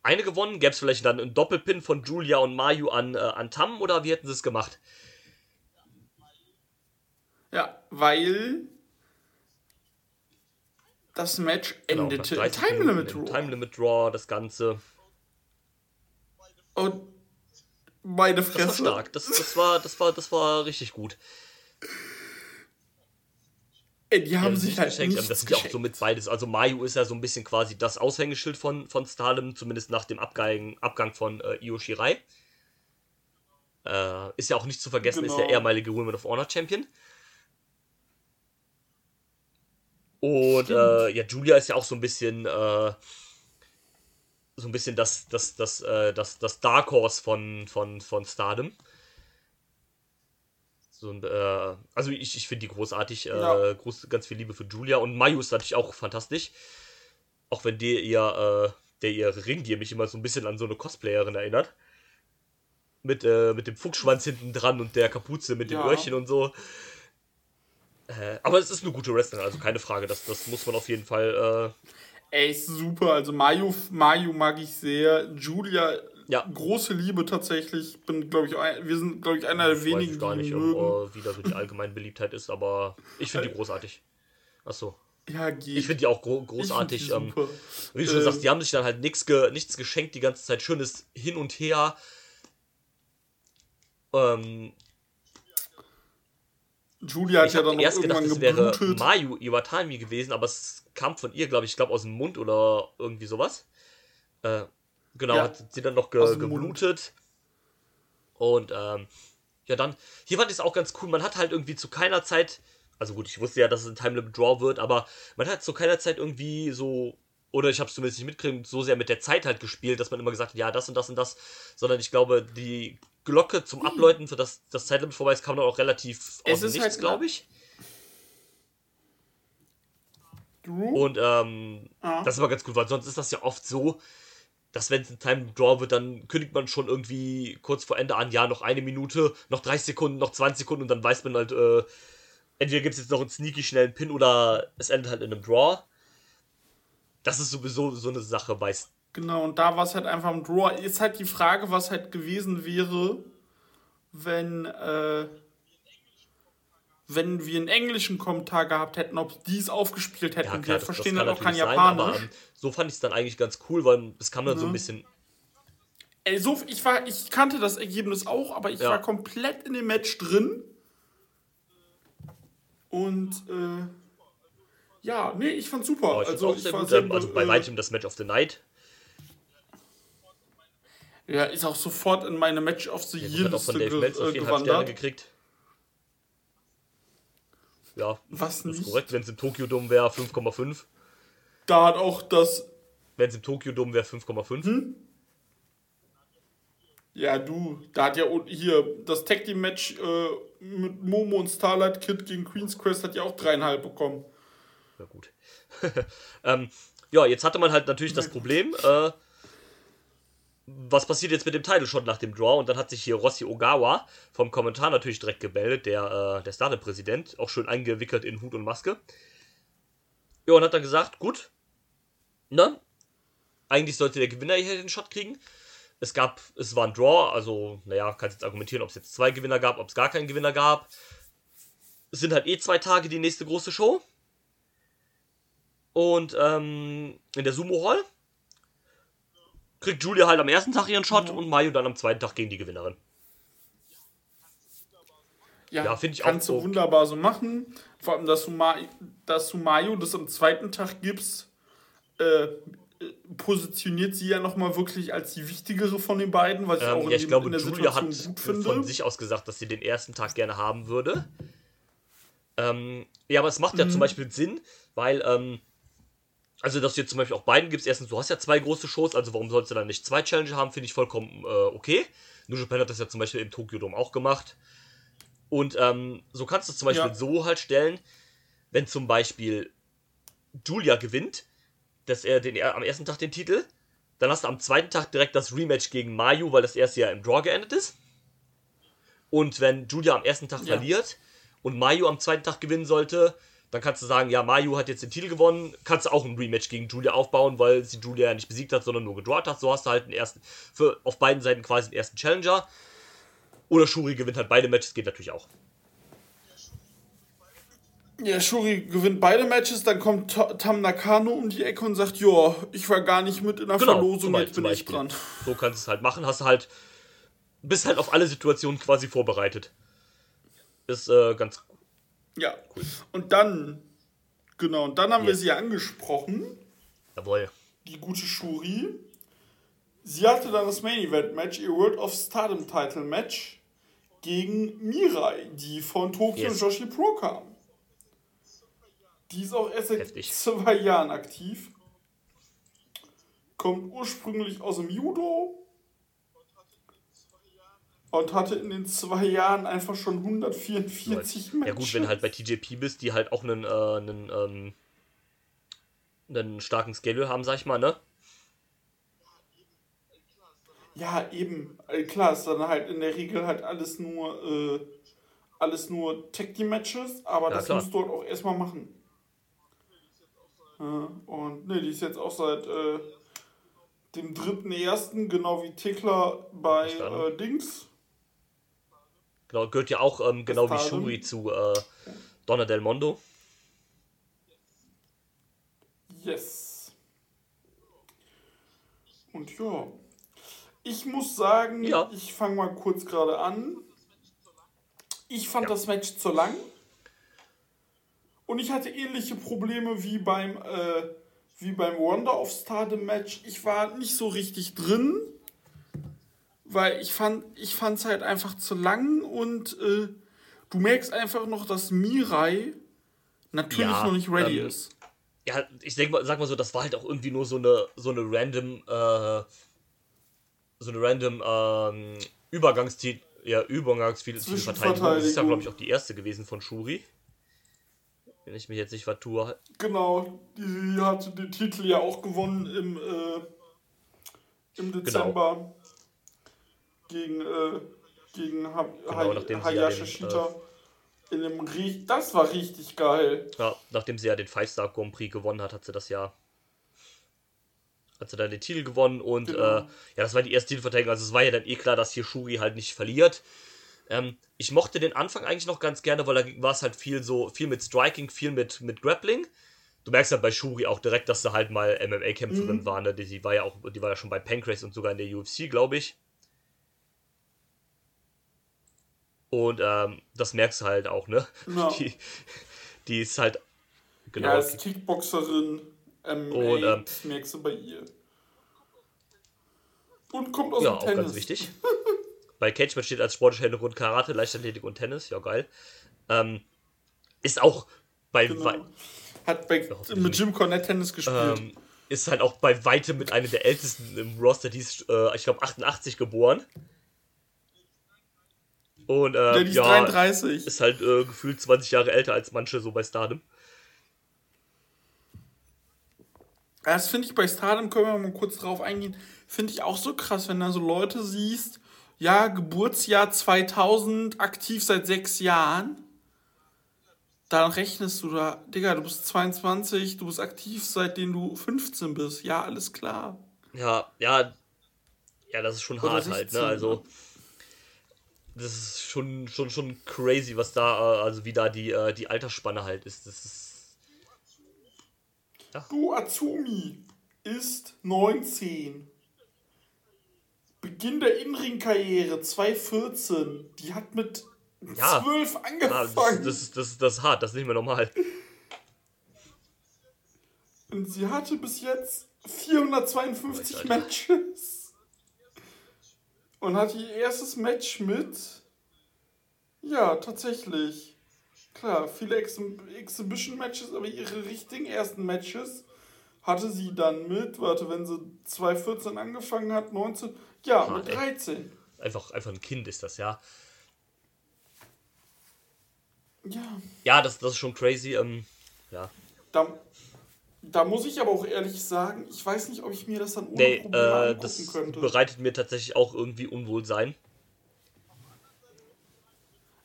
[SPEAKER 3] eine gewonnen? Gäbe es vielleicht dann einen Doppelpin von Julia und Mayu an, äh, an Tam oder wie hätten sie es gemacht?
[SPEAKER 2] Ja, weil das Match genau, endete genau, Time Limit Draw.
[SPEAKER 3] Time Limit Draw, das Ganze.
[SPEAKER 2] Und meine Fresse.
[SPEAKER 3] Das war stark. Das, das, war, das, war, das war richtig gut.
[SPEAKER 2] Ey, die haben ja, sich halt
[SPEAKER 3] geschenkt. Das sind ja auch so mit beides. Also Mayu ist ja so ein bisschen quasi das Aushängeschild von, von Stardom, zumindest nach dem Abgang, Abgang von äh, Io Shirai. Äh, ist ja auch nicht zu vergessen, genau. ist ja genau. ehemalige Women of Honor Champion. Und äh, ja, Julia ist ja auch so ein bisschen äh, so ein bisschen das, das, das, äh, das, das Dark Horse von, von, von Stardom. So, äh, also ich, ich finde die großartig. Äh, ja. groß, ganz viel Liebe für Julia. Und Mayu ist natürlich auch fantastisch. Auch wenn der ihr, äh, der ihr Ringgear mich immer so ein bisschen an so eine Cosplayerin erinnert. Mit, äh, mit dem Fuchsschwanz hinten dran und der Kapuze mit dem ja. Öhrchen und so. Äh, aber es ist eine gute Wrestlerin, also keine Frage. Das, das muss man auf jeden Fall.
[SPEAKER 2] Ey, ist super. Also Mayu, Mayu mag ich sehr. Julia ja. große Liebe tatsächlich. Bin, glaube ich, ein, wir sind, glaube ich, einer der wenigen,
[SPEAKER 3] ich gar nicht, mögen. Um, wie da so die allgemeine Beliebtheit ist, aber ich finde die großartig. Achso.
[SPEAKER 2] Ja, geht.
[SPEAKER 3] Ich finde die auch gro großartig. Die ähm, wie du schon ähm, sagst, die haben sich dann halt nix ge nichts geschenkt die ganze Zeit. Schönes Hin und Her. Ähm,
[SPEAKER 2] Julia hat ja dann
[SPEAKER 3] erst gedacht, es wäre Mayu Iwatani gewesen, aber es kam von ihr, glaube ich, glaube aus dem Mund oder irgendwie sowas. Äh, Genau, ja. hat sie dann noch ge geblutet. Und ähm, ja, dann, hier fand ich es auch ganz cool. Man hat halt irgendwie zu keiner Zeit, also gut, ich wusste ja, dass es ein Time Limit Draw wird, aber man hat zu keiner Zeit irgendwie so, oder ich habe es zumindest nicht mitgekriegt, so sehr mit der Zeit halt gespielt, dass man immer gesagt hat, ja, das und das und das, sondern ich glaube, die Glocke zum Abläuten, für das das Zeitlimit vorbei ist, kam dann auch relativ
[SPEAKER 2] es aus nichts, halt
[SPEAKER 3] glaube ich. Und ähm, ah. das ist aber ganz gut, weil sonst ist das ja oft so, dass wenn es ein Time Draw wird, dann kündigt man schon irgendwie kurz vor Ende an, ja, noch eine Minute, noch 30 Sekunden, noch 20 Sekunden und dann weiß man halt, äh, entweder gibt es jetzt noch einen sneaky schnellen Pin oder es endet halt in einem Draw. Das ist sowieso so eine Sache, weiß.
[SPEAKER 2] Genau, und da war es halt einfach ein Draw. Ist halt die Frage, was halt gewesen wäre, wenn, äh, wenn wir einen englischen Kommentar gehabt hätten, ob die es aufgespielt hätten. Ja, klar, wir das, verstehen das dann auch kein sein, Japanisch. Aber, ähm,
[SPEAKER 3] so fand ich es dann eigentlich ganz cool, weil es kam dann ja. so ein bisschen.
[SPEAKER 2] Ey, so, ich, war, ich kannte das Ergebnis auch, aber ich ja. war komplett in dem Match drin. Und äh, ja, nee, ich fand super. Oh, ich also, ich
[SPEAKER 3] war sehr, also bei äh, weitem das Match of the Night.
[SPEAKER 2] Ja, ist auch sofort in meine Match of the Year Liste ge äh, gewandert.
[SPEAKER 3] gekriegt. Ja,
[SPEAKER 2] was
[SPEAKER 3] nicht? ist korrekt. Wenn es im Tokyo-Dom wäre, 5,5.
[SPEAKER 2] Da hat auch das.
[SPEAKER 3] Wenn es im Tokyo-Dom wäre, 5,5. Hm?
[SPEAKER 2] Ja, du, da hat ja hier das Tag Team Match äh, mit Momo und Starlight Kid gegen Queen's Quest hat ja auch dreieinhalb bekommen.
[SPEAKER 3] Ja, gut. *laughs* ähm, ja, jetzt hatte man halt natürlich das Problem, äh, was passiert jetzt mit dem Title Shot nach dem Draw? Und dann hat sich hier Rossi Ogawa vom Kommentar natürlich direkt gemeldet, der, äh, der Stardom-Präsident, auch schön eingewickelt in Hut und Maske. Ja, und hat dann gesagt, gut, ne? Eigentlich sollte der Gewinner hier den Shot kriegen. Es gab, es war ein Draw, also, naja, kannst jetzt argumentieren, ob es jetzt zwei Gewinner gab, ob es gar keinen Gewinner gab. Es sind halt eh zwei Tage die nächste große Show. Und ähm, in der Sumo Hall kriegt Julia halt am ersten Tag ihren Shot und Mayu dann am zweiten Tag gegen die Gewinnerin.
[SPEAKER 2] Ja,
[SPEAKER 3] Ja, finde ich
[SPEAKER 2] kannst
[SPEAKER 3] auch
[SPEAKER 2] du
[SPEAKER 3] so.
[SPEAKER 2] wunderbar so machen. Vor allem, dass du, Ma dass du Mayo das am zweiten Tag gibst, äh, positioniert sie ja nochmal wirklich als die wichtigere von den beiden, was ich auch
[SPEAKER 3] Ähm,
[SPEAKER 2] in,
[SPEAKER 3] ja, ich
[SPEAKER 2] dem-
[SPEAKER 3] glaube,
[SPEAKER 2] in der
[SPEAKER 3] Julia
[SPEAKER 2] Situation
[SPEAKER 3] hat von sich aus gesagt, dass sie den ersten Tag gerne haben würde. Ähm, ja, aber es macht ja
[SPEAKER 2] Mhm.
[SPEAKER 3] zum Beispiel Sinn, weil, ähm, also dass du jetzt zum Beispiel auch beiden gibst. Erstens, du hast ja zwei große Shows, also warum sollst du dann nicht zwei Challenger haben, finde ich vollkommen äh, okay. New Japan hat das ja zum Beispiel im Tokyo Dome auch gemacht. Und ähm, so kannst du es zum Beispiel
[SPEAKER 2] Ja.
[SPEAKER 3] so halt stellen, wenn zum Beispiel Julia gewinnt, dass er den er am ersten Tag den Titel, dann hast du am zweiten Tag direkt das Rematch gegen Mayu, weil das erste ja im Draw geendet ist. Und wenn Julia am ersten Tag
[SPEAKER 2] Ja.
[SPEAKER 3] verliert und Mayu am zweiten Tag gewinnen sollte, dann kannst du sagen, ja, Mayu hat jetzt den Titel gewonnen, kannst du auch ein Rematch gegen Julia aufbauen, weil sie Julia ja nicht besiegt hat, sondern nur gedrawt hat. So hast du halt einen ersten, für auf beiden Seiten quasi einen ersten Challenger. Oder Shuri gewinnt halt beide Matches, geht natürlich auch.
[SPEAKER 2] Ja, Shuri gewinnt beide Matches, dann kommt Ta- Tam Nakano um die Ecke und sagt, ja, ich war gar nicht mit in der
[SPEAKER 3] Genau,
[SPEAKER 2] Verlosung, jetzt bin ich dran.
[SPEAKER 3] So kannst du es halt machen, hast du halt, bist halt auf alle Situationen quasi vorbereitet. Ist äh, ganz
[SPEAKER 2] Ja. Und dann, genau, und dann haben wir
[SPEAKER 3] Yes.
[SPEAKER 2] sie ja angesprochen,
[SPEAKER 3] jawohl.
[SPEAKER 2] die gute Shuri. Sie hatte dann das Main Event Match, ihr World of Stardom Title Match gegen Mirai, die von Tokyo
[SPEAKER 3] Yes.
[SPEAKER 2] Joshi Pro kam. Die ist auch erst seit
[SPEAKER 3] Heftig.
[SPEAKER 2] zwei Jahren aktiv. Kommt ursprünglich aus dem Judo und hatte in den zwei Jahren einfach schon 144 Matches.
[SPEAKER 3] Ja gut, wenn du halt bei TJP bist, die halt auch einen, äh, einen, ähm, einen starken Schedule haben, sag ich mal, ne?
[SPEAKER 2] Ja, eben. Äh, Klar, ist dann halt in der Regel halt alles nur, äh, alles nur Tag Team Matches, aber
[SPEAKER 3] Ja,
[SPEAKER 2] das
[SPEAKER 3] klar.
[SPEAKER 2] musst du halt auch erstmal machen. Ja, und ne, die ist jetzt auch seit äh, dem dritten ersten, genau wie Tickler bei äh, Dings.
[SPEAKER 3] Genau, gehört ja auch ähm, genau wie. Shuri zu äh, Donna Del Mondo.
[SPEAKER 2] Yes. Und ja. Ich muss sagen,
[SPEAKER 3] Ja.
[SPEAKER 2] ich fange mal kurz gerade an. Ich fand das Match zu lang. Und ich hatte ähnliche Probleme wie beim, äh, wie beim Wonder of Stardom Match. Ich war nicht so richtig drin, weil ich fand ich es halt einfach zu lang und äh, du merkst einfach noch, dass Mirai natürlich
[SPEAKER 3] Ja,
[SPEAKER 2] noch nicht ready
[SPEAKER 3] ähm,
[SPEAKER 2] ist.
[SPEAKER 3] Ja, ich denk mal, sag mal so, das war halt auch irgendwie nur so eine, so eine random, äh, so eine random, ähm, Übergangstitel, ja, Übergangstitelverteidigung. Das ist ja, glaube ich, auch die erste gewesen von Shuri. Wenn ich mich jetzt nicht vertue.
[SPEAKER 2] Genau, die hatte den Titel ja auch gewonnen im, äh, im
[SPEAKER 3] Genau.
[SPEAKER 2] Gegen, äh, gegen ha
[SPEAKER 3] Genau,
[SPEAKER 2] Hayashi Shita. in einem Rie- das war richtig geil.
[SPEAKER 3] Ja, nachdem sie ja den Five-Star Grand Prix gewonnen hat, hat sie das ja. Hat sie dann den Titel gewonnen und
[SPEAKER 2] Genau.
[SPEAKER 3] äh, ja, das war die erste Titelverteidigung. Also es war ja dann eh klar, dass hier Shuri halt nicht verliert. Ähm, ich mochte den Anfang eigentlich noch ganz gerne, weil da war es halt viel so, viel mit Striking, viel mit, mit Grappling. Du merkst halt bei Shuri auch direkt, dass sie halt mal MMA-Kämpferin
[SPEAKER 2] Mhm.
[SPEAKER 3] war, ne? Die, die war ja auch, die war ja schon bei Pancrase und sogar in der UFC, glaube ich. Und ähm, das merkst du halt auch, ne?
[SPEAKER 2] Ja. *laughs*
[SPEAKER 3] Die, die ist halt. Genau.
[SPEAKER 2] Ja, als Kickboxerin MMA,
[SPEAKER 3] Und, ähm,
[SPEAKER 2] das merkst du bei ihr. Und kommt aus
[SPEAKER 3] Ja,
[SPEAKER 2] dem
[SPEAKER 3] auch
[SPEAKER 2] Tennis.
[SPEAKER 3] ganz wichtig. *laughs* Bei Cagematch steht als sportlicher Hintergrund Karate, Leichtathletik und Tennis. Ja, geil. Ähm, ist auch bei
[SPEAKER 2] Genau. Hat bei, mit Jim Cornette Tennis gespielt.
[SPEAKER 3] ähm, ist halt auch bei weitem mit einer der ältesten im Roster. Die ist, äh, ich glaube, 88 geboren. Und äh,
[SPEAKER 2] ja, die ist
[SPEAKER 3] ja,
[SPEAKER 2] 33.
[SPEAKER 3] ist halt äh, gefühlt 20 Jahre älter als manche so bei Stardom.
[SPEAKER 2] Das finde ich bei Stardom, können wir mal kurz drauf eingehen, finde ich auch so krass, wenn du so Leute siehst, ja, Geburtsjahr 2000, aktiv seit sechs Jahren. Dann rechnest du da, Digga, du bist 22, du bist aktiv seitdem du 15 bist. Ja, alles klar.
[SPEAKER 3] Ja, ja, ja, das ist schon
[SPEAKER 2] Oder
[SPEAKER 3] hart halt,
[SPEAKER 2] 16,
[SPEAKER 3] ne? Also, das ist schon, schon, schon crazy, was da, äh, also wie da die, äh, die Altersspanne halt ist. Das ist.
[SPEAKER 2] Du, Azumi ist 19. Beginn der Inring-Karriere 2014. Die hat mit
[SPEAKER 3] Ja.
[SPEAKER 2] 12
[SPEAKER 3] Ah, das,
[SPEAKER 2] angefangen.
[SPEAKER 3] das, ist- das, ist- das ist hart, das ist nicht mehr normal.
[SPEAKER 2] Und sie hatte bis jetzt 452
[SPEAKER 3] Alter.
[SPEAKER 2] Matches. Und hat ihr erstes Match mit. Ja, tatsächlich. Klar, viele Ex Exhibition-Matches, aber ihre richtigen ersten Matches hatte sie dann mit, warte, wenn sie 2014 angefangen hat, 19, ja,
[SPEAKER 3] Ah,
[SPEAKER 2] mit
[SPEAKER 3] ey.
[SPEAKER 2] 13.
[SPEAKER 3] Einfach, einfach ein Kind ist das, ja.
[SPEAKER 2] Ja,
[SPEAKER 3] Ja, das, das ist schon crazy. Ähm, ja.
[SPEAKER 2] da, da muss ich aber auch ehrlich sagen, ich weiß nicht, ob ich mir das dann ohne
[SPEAKER 3] Nee,
[SPEAKER 2] Probleme
[SPEAKER 3] äh, das
[SPEAKER 2] könnte.
[SPEAKER 3] bereitet mir tatsächlich auch irgendwie Unwohlsein.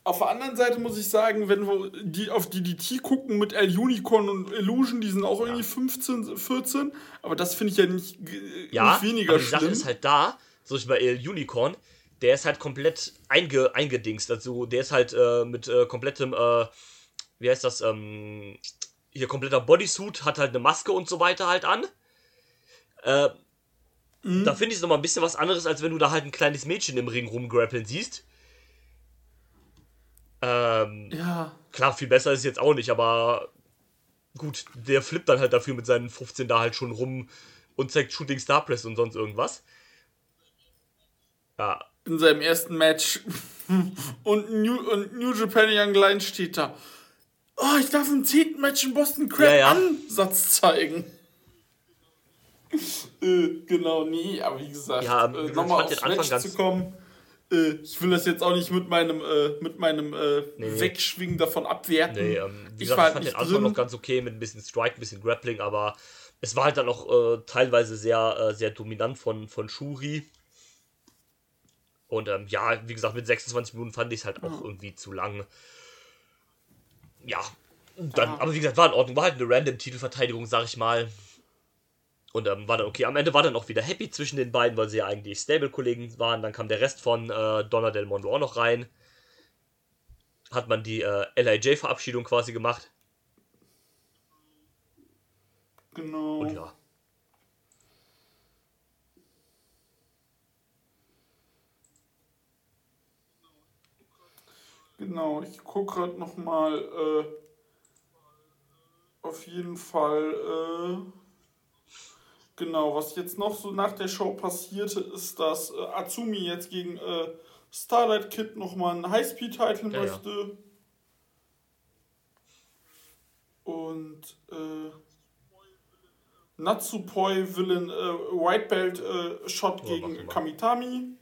[SPEAKER 2] Auf der anderen Seite muss ich sagen, wenn wir die auf DDT gucken mit El Unicorn und Illusion, die sind auch irgendwie 15, 14, aber das finde ich ja nicht, äh,
[SPEAKER 3] Ja,
[SPEAKER 2] nicht weniger
[SPEAKER 3] aber die
[SPEAKER 2] schlimm.
[SPEAKER 3] Sache ist halt da, so ich bei El Unicorn, der ist halt komplett einge, eingedingst. Also der ist halt äh, mit äh, komplettem, äh, wie heißt das, ähm, hier kompletter Bodysuit, hat halt eine Maske und so weiter halt an. Äh,
[SPEAKER 2] Mhm.
[SPEAKER 3] Da finde ich es nochmal ein bisschen was anderes, als wenn du da halt ein kleines Mädchen im Ring rumgrappeln siehst. Ähm,
[SPEAKER 2] ja,
[SPEAKER 3] klar, viel besser ist es jetzt auch nicht, aber gut, der flippt dann halt dafür mit seinen 15 da halt schon rum und zeigt Shooting Star Press und sonst irgendwas. Ja,
[SPEAKER 2] in seinem ersten Match. *laughs* und, New, und New Japan Young Line steht da. Oh, ich darf im 10. Match in Boston Crab
[SPEAKER 3] Ja, ja.
[SPEAKER 2] Ansatz zeigen. äh, genau, nee, aber wie gesagt,
[SPEAKER 3] Ja,
[SPEAKER 2] äh, nochmal aufs
[SPEAKER 3] den
[SPEAKER 2] Match zu kommen. Äh, ich will das jetzt auch nicht mit meinem, äh, mit meinem äh,
[SPEAKER 3] nee.
[SPEAKER 2] Wegschwingen davon abwerten.
[SPEAKER 3] nee, ähm, wie
[SPEAKER 2] ich
[SPEAKER 3] gesagt,
[SPEAKER 2] war
[SPEAKER 3] ich
[SPEAKER 2] halt
[SPEAKER 3] fand den
[SPEAKER 2] nicht
[SPEAKER 3] Anfang
[SPEAKER 2] drin.
[SPEAKER 3] noch ganz okay mit ein bisschen Strike, ein bisschen Grappling, aber es war halt dann auch äh, teilweise sehr, sehr dominant von, von Shuri. Und ähm, ja, wie gesagt, mit 26 Minuten fand ich es halt auch irgendwie zu lang. Ja, dann,
[SPEAKER 2] Ja.
[SPEAKER 3] aber wie gesagt, war in Ordnung. War halt eine random Titelverteidigung, sag ich mal. Und ähm, war dann okay. Am Ende war dann auch wieder happy zwischen den beiden, weil sie ja eigentlich Stable-Kollegen waren. Dann kam der Rest von äh, Donna Del Mondo auch noch rein. Hat man die äh, LIJ-Verabschiedung quasi gemacht.
[SPEAKER 2] Genau.
[SPEAKER 3] Und ja.
[SPEAKER 2] Genau, ich gucke gerade nochmal. Äh, auf jeden Fall. Äh, genau, was jetzt noch so nach der Show passierte, ist, dass äh, Azumi jetzt gegen äh, Starlight Kid nochmal einen Highspeed-Title
[SPEAKER 3] Ja, ja.
[SPEAKER 2] möchte. Und äh, Natsupoi will einen äh, White Belt äh, Shot
[SPEAKER 3] Oh,
[SPEAKER 2] gegen. Kamitami.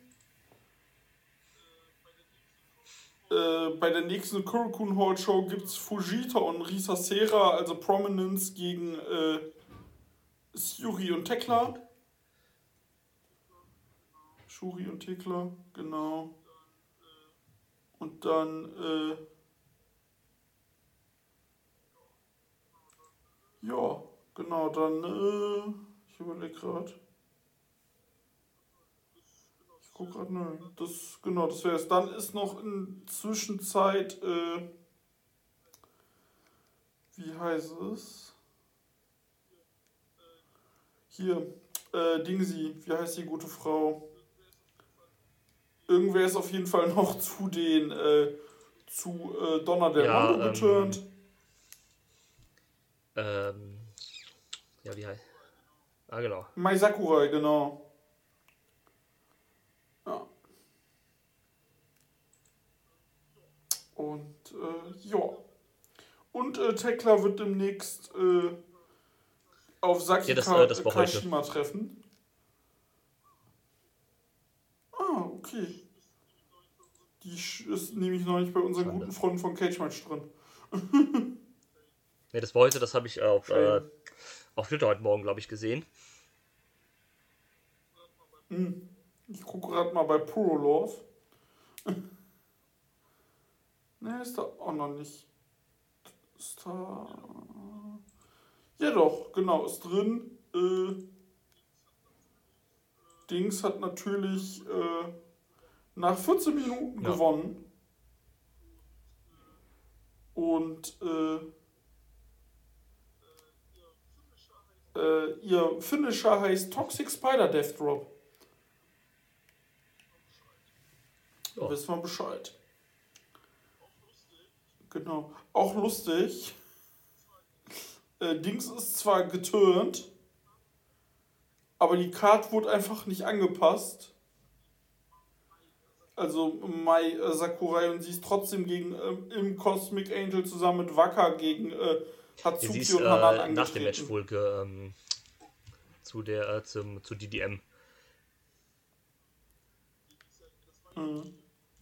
[SPEAKER 2] Äh, bei der nächsten Kurokun Hall Show gibt es Fujita und Risa Sera, also Prominence gegen äh, Shuri und Tekla. Shuri und Tekla, genau. Und dann, äh, ja, genau, dann, äh, ich überlege gerade. Ich guck grad, ne, das, genau, das wäre es. Dann ist noch in Zwischenzeit, äh, wie heißt es? Hier, äh, Dingsy, wie heißt die gute Frau? Irgendwer ist auf jeden Fall noch *laughs* zu den, äh, zu äh, Donna del
[SPEAKER 3] Ja,
[SPEAKER 2] Mondo
[SPEAKER 3] ähm,
[SPEAKER 2] geturnt.
[SPEAKER 3] Ähm, ja, wie heißt. Ah, genau.
[SPEAKER 2] Mai Sakurai, genau. Ja. Und äh, ja. Und äh, Tekla wird demnächst äh, auf Saki
[SPEAKER 3] Ja, das, äh, das.
[SPEAKER 2] Kashima treffen. Ah, okay. Die ist nämlich noch nicht bei unseren
[SPEAKER 3] Schande.
[SPEAKER 2] guten Freunden von Cage Match drin. *laughs*
[SPEAKER 3] Ne, das war heute, das habe ich auf, äh, auf Twitter heute Morgen, glaube ich, gesehen.
[SPEAKER 2] Ich gucke gerade mal bei Puro Love. *laughs* ne, ist da auch noch nicht. Ist da. Ja, doch, genau, ist drin. Äh, Dings hat natürlich äh, nach 14 Minuten
[SPEAKER 3] Ja.
[SPEAKER 2] gewonnen. Und äh, äh, ihr Finisher heißt Toxic Spider Death Drop.
[SPEAKER 3] Ja.
[SPEAKER 2] Wissen wir Bescheid. Genau. Auch lustig. Äh, Dings ist zwar geturnt, aber die Card wurde einfach nicht angepasst. Also Mai äh, Sakurai und sie ist trotzdem gegen ähm, im Cosmic Angel zusammen mit Waka gegen äh, Hatsuki
[SPEAKER 3] ist
[SPEAKER 2] und Hanan
[SPEAKER 3] äh,
[SPEAKER 2] angetreten.
[SPEAKER 3] nach dem Match wohl ähm, zu der äh, zum, zu DDM.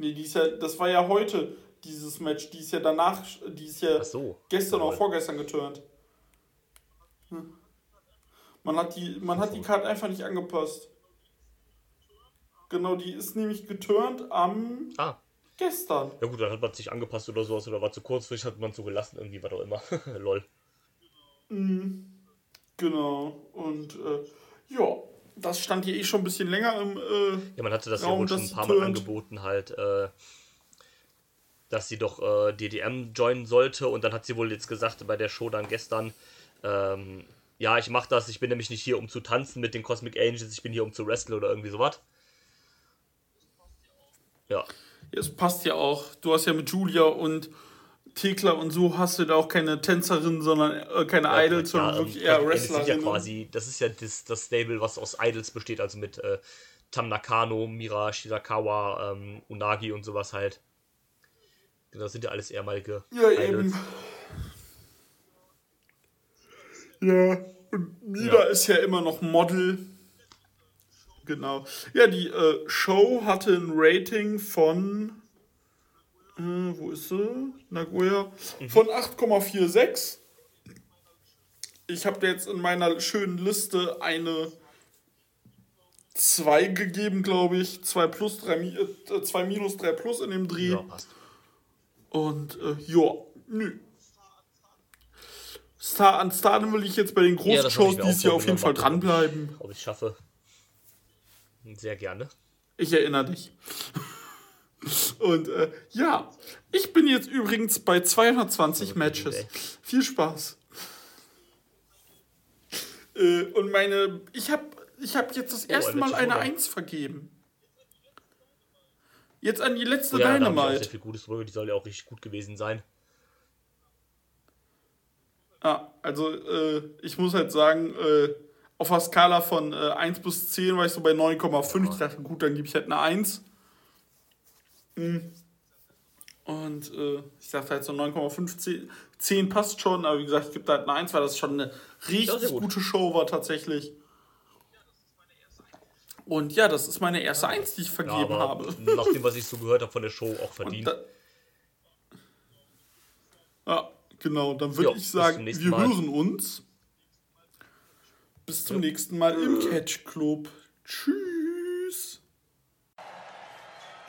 [SPEAKER 2] Nee, die ist ja, das war ja heute, dieses Match. Die ist ja danach, die ist ja
[SPEAKER 3] so.
[SPEAKER 2] gestern oder vorgestern geturnt. Hm. Man hat die, man hat die Karte einfach nicht angepasst. Genau, die ist nämlich geturnt am
[SPEAKER 3] Ah,
[SPEAKER 2] gestern.
[SPEAKER 3] ja gut, dann hat man sich angepasst oder sowas oder war zu kurzfristig, hat man so gelassen, irgendwie, was auch immer. *laughs* Lol.
[SPEAKER 2] Genau. Und äh, ja, das stand hier eh schon ein bisschen länger im. Äh,
[SPEAKER 3] Ja, man hatte das ja
[SPEAKER 2] Raum,
[SPEAKER 3] wohl schon ein paar Mal angeboten, halt, äh, dass sie doch äh, DDM joinen sollte und dann hat sie wohl jetzt gesagt bei der Show dann gestern, ähm, ja, ich mach das, ich bin nämlich nicht hier, um zu tanzen mit den Cosmic Angels, ich bin hier, um zu wrestlen oder irgendwie sowas. Ja,
[SPEAKER 2] es passt ja auch. Du hast ja mit Julia und Thekla und so hast du da auch keine Tänzerin, sondern äh, keine
[SPEAKER 3] ja,
[SPEAKER 2] Idols, sondern
[SPEAKER 3] ja,
[SPEAKER 2] wirklich
[SPEAKER 3] ähm,
[SPEAKER 2] eher
[SPEAKER 3] Cosmic Angels sind ja quasi, das ist ja das, das Stable, was aus Idols besteht, also mit äh, Tam Nakano, Mira Shirakawa, ähm, Unagi und sowas halt. Das sind ja alles ehemalige
[SPEAKER 2] Ja,
[SPEAKER 3] Idols.
[SPEAKER 2] eben. Ja, und Mila
[SPEAKER 3] Ja.
[SPEAKER 2] ist ja immer noch Model. Genau. Ja, die äh, Show hatte ein Rating von. Äh, wo ist sie? Nagoya. Von 8,46. Ich habe jetzt in meiner schönen Liste eine 2 gegeben, glaube ich. 2 plus, 3, Mi- äh, 2 minus, 3 plus in dem Dreh.
[SPEAKER 3] Ja, passt.
[SPEAKER 2] Und äh, ja, nö. Star an Stardom will ich jetzt bei den großen
[SPEAKER 3] Ja,
[SPEAKER 2] Shows dieses Jahr auf jeden Fall dranbleiben.
[SPEAKER 3] Ob ich es schaffe. Sehr gerne.
[SPEAKER 2] Ich erinnere dich. Und äh, ja, ich bin jetzt übrigens bei 220
[SPEAKER 3] Also,
[SPEAKER 2] Matches. Viel Spaß. Äh, und meine, ich habe ich hab jetzt das erste
[SPEAKER 3] ein
[SPEAKER 2] Mal eine
[SPEAKER 3] oder?
[SPEAKER 2] 1 vergeben. Jetzt an die letzte
[SPEAKER 3] Ja, da habe ich auch
[SPEAKER 2] Dynamite.
[SPEAKER 3] sehr viel Gutes drüber. Die soll ja auch richtig gut gewesen sein.
[SPEAKER 2] Ja, also äh, ich muss halt sagen, äh, auf einer Skala von äh, 1 bis 10 war ich so bei 9,5. Ich dachte, gut, dann gebe ich halt eine 1. Mm. Und äh, ich dachte halt so 9,5, 10, 10 passt schon, aber wie gesagt, ich gebe da halt eine 1, weil das schon eine richtig
[SPEAKER 3] gut.
[SPEAKER 2] gute Show war tatsächlich. Und ja, das ist meine erste 1, die ich
[SPEAKER 3] Ja,
[SPEAKER 2] vergeben
[SPEAKER 3] aber
[SPEAKER 2] habe.
[SPEAKER 3] nach dem, was ich so gehört habe von der Show, auch verdient.
[SPEAKER 2] da, ja, genau. Dann würde
[SPEAKER 3] Jo,
[SPEAKER 2] ich sagen, wir
[SPEAKER 3] Mal.
[SPEAKER 2] hören uns. Bis zum nächsten Mal im Catch Club. Tschüss.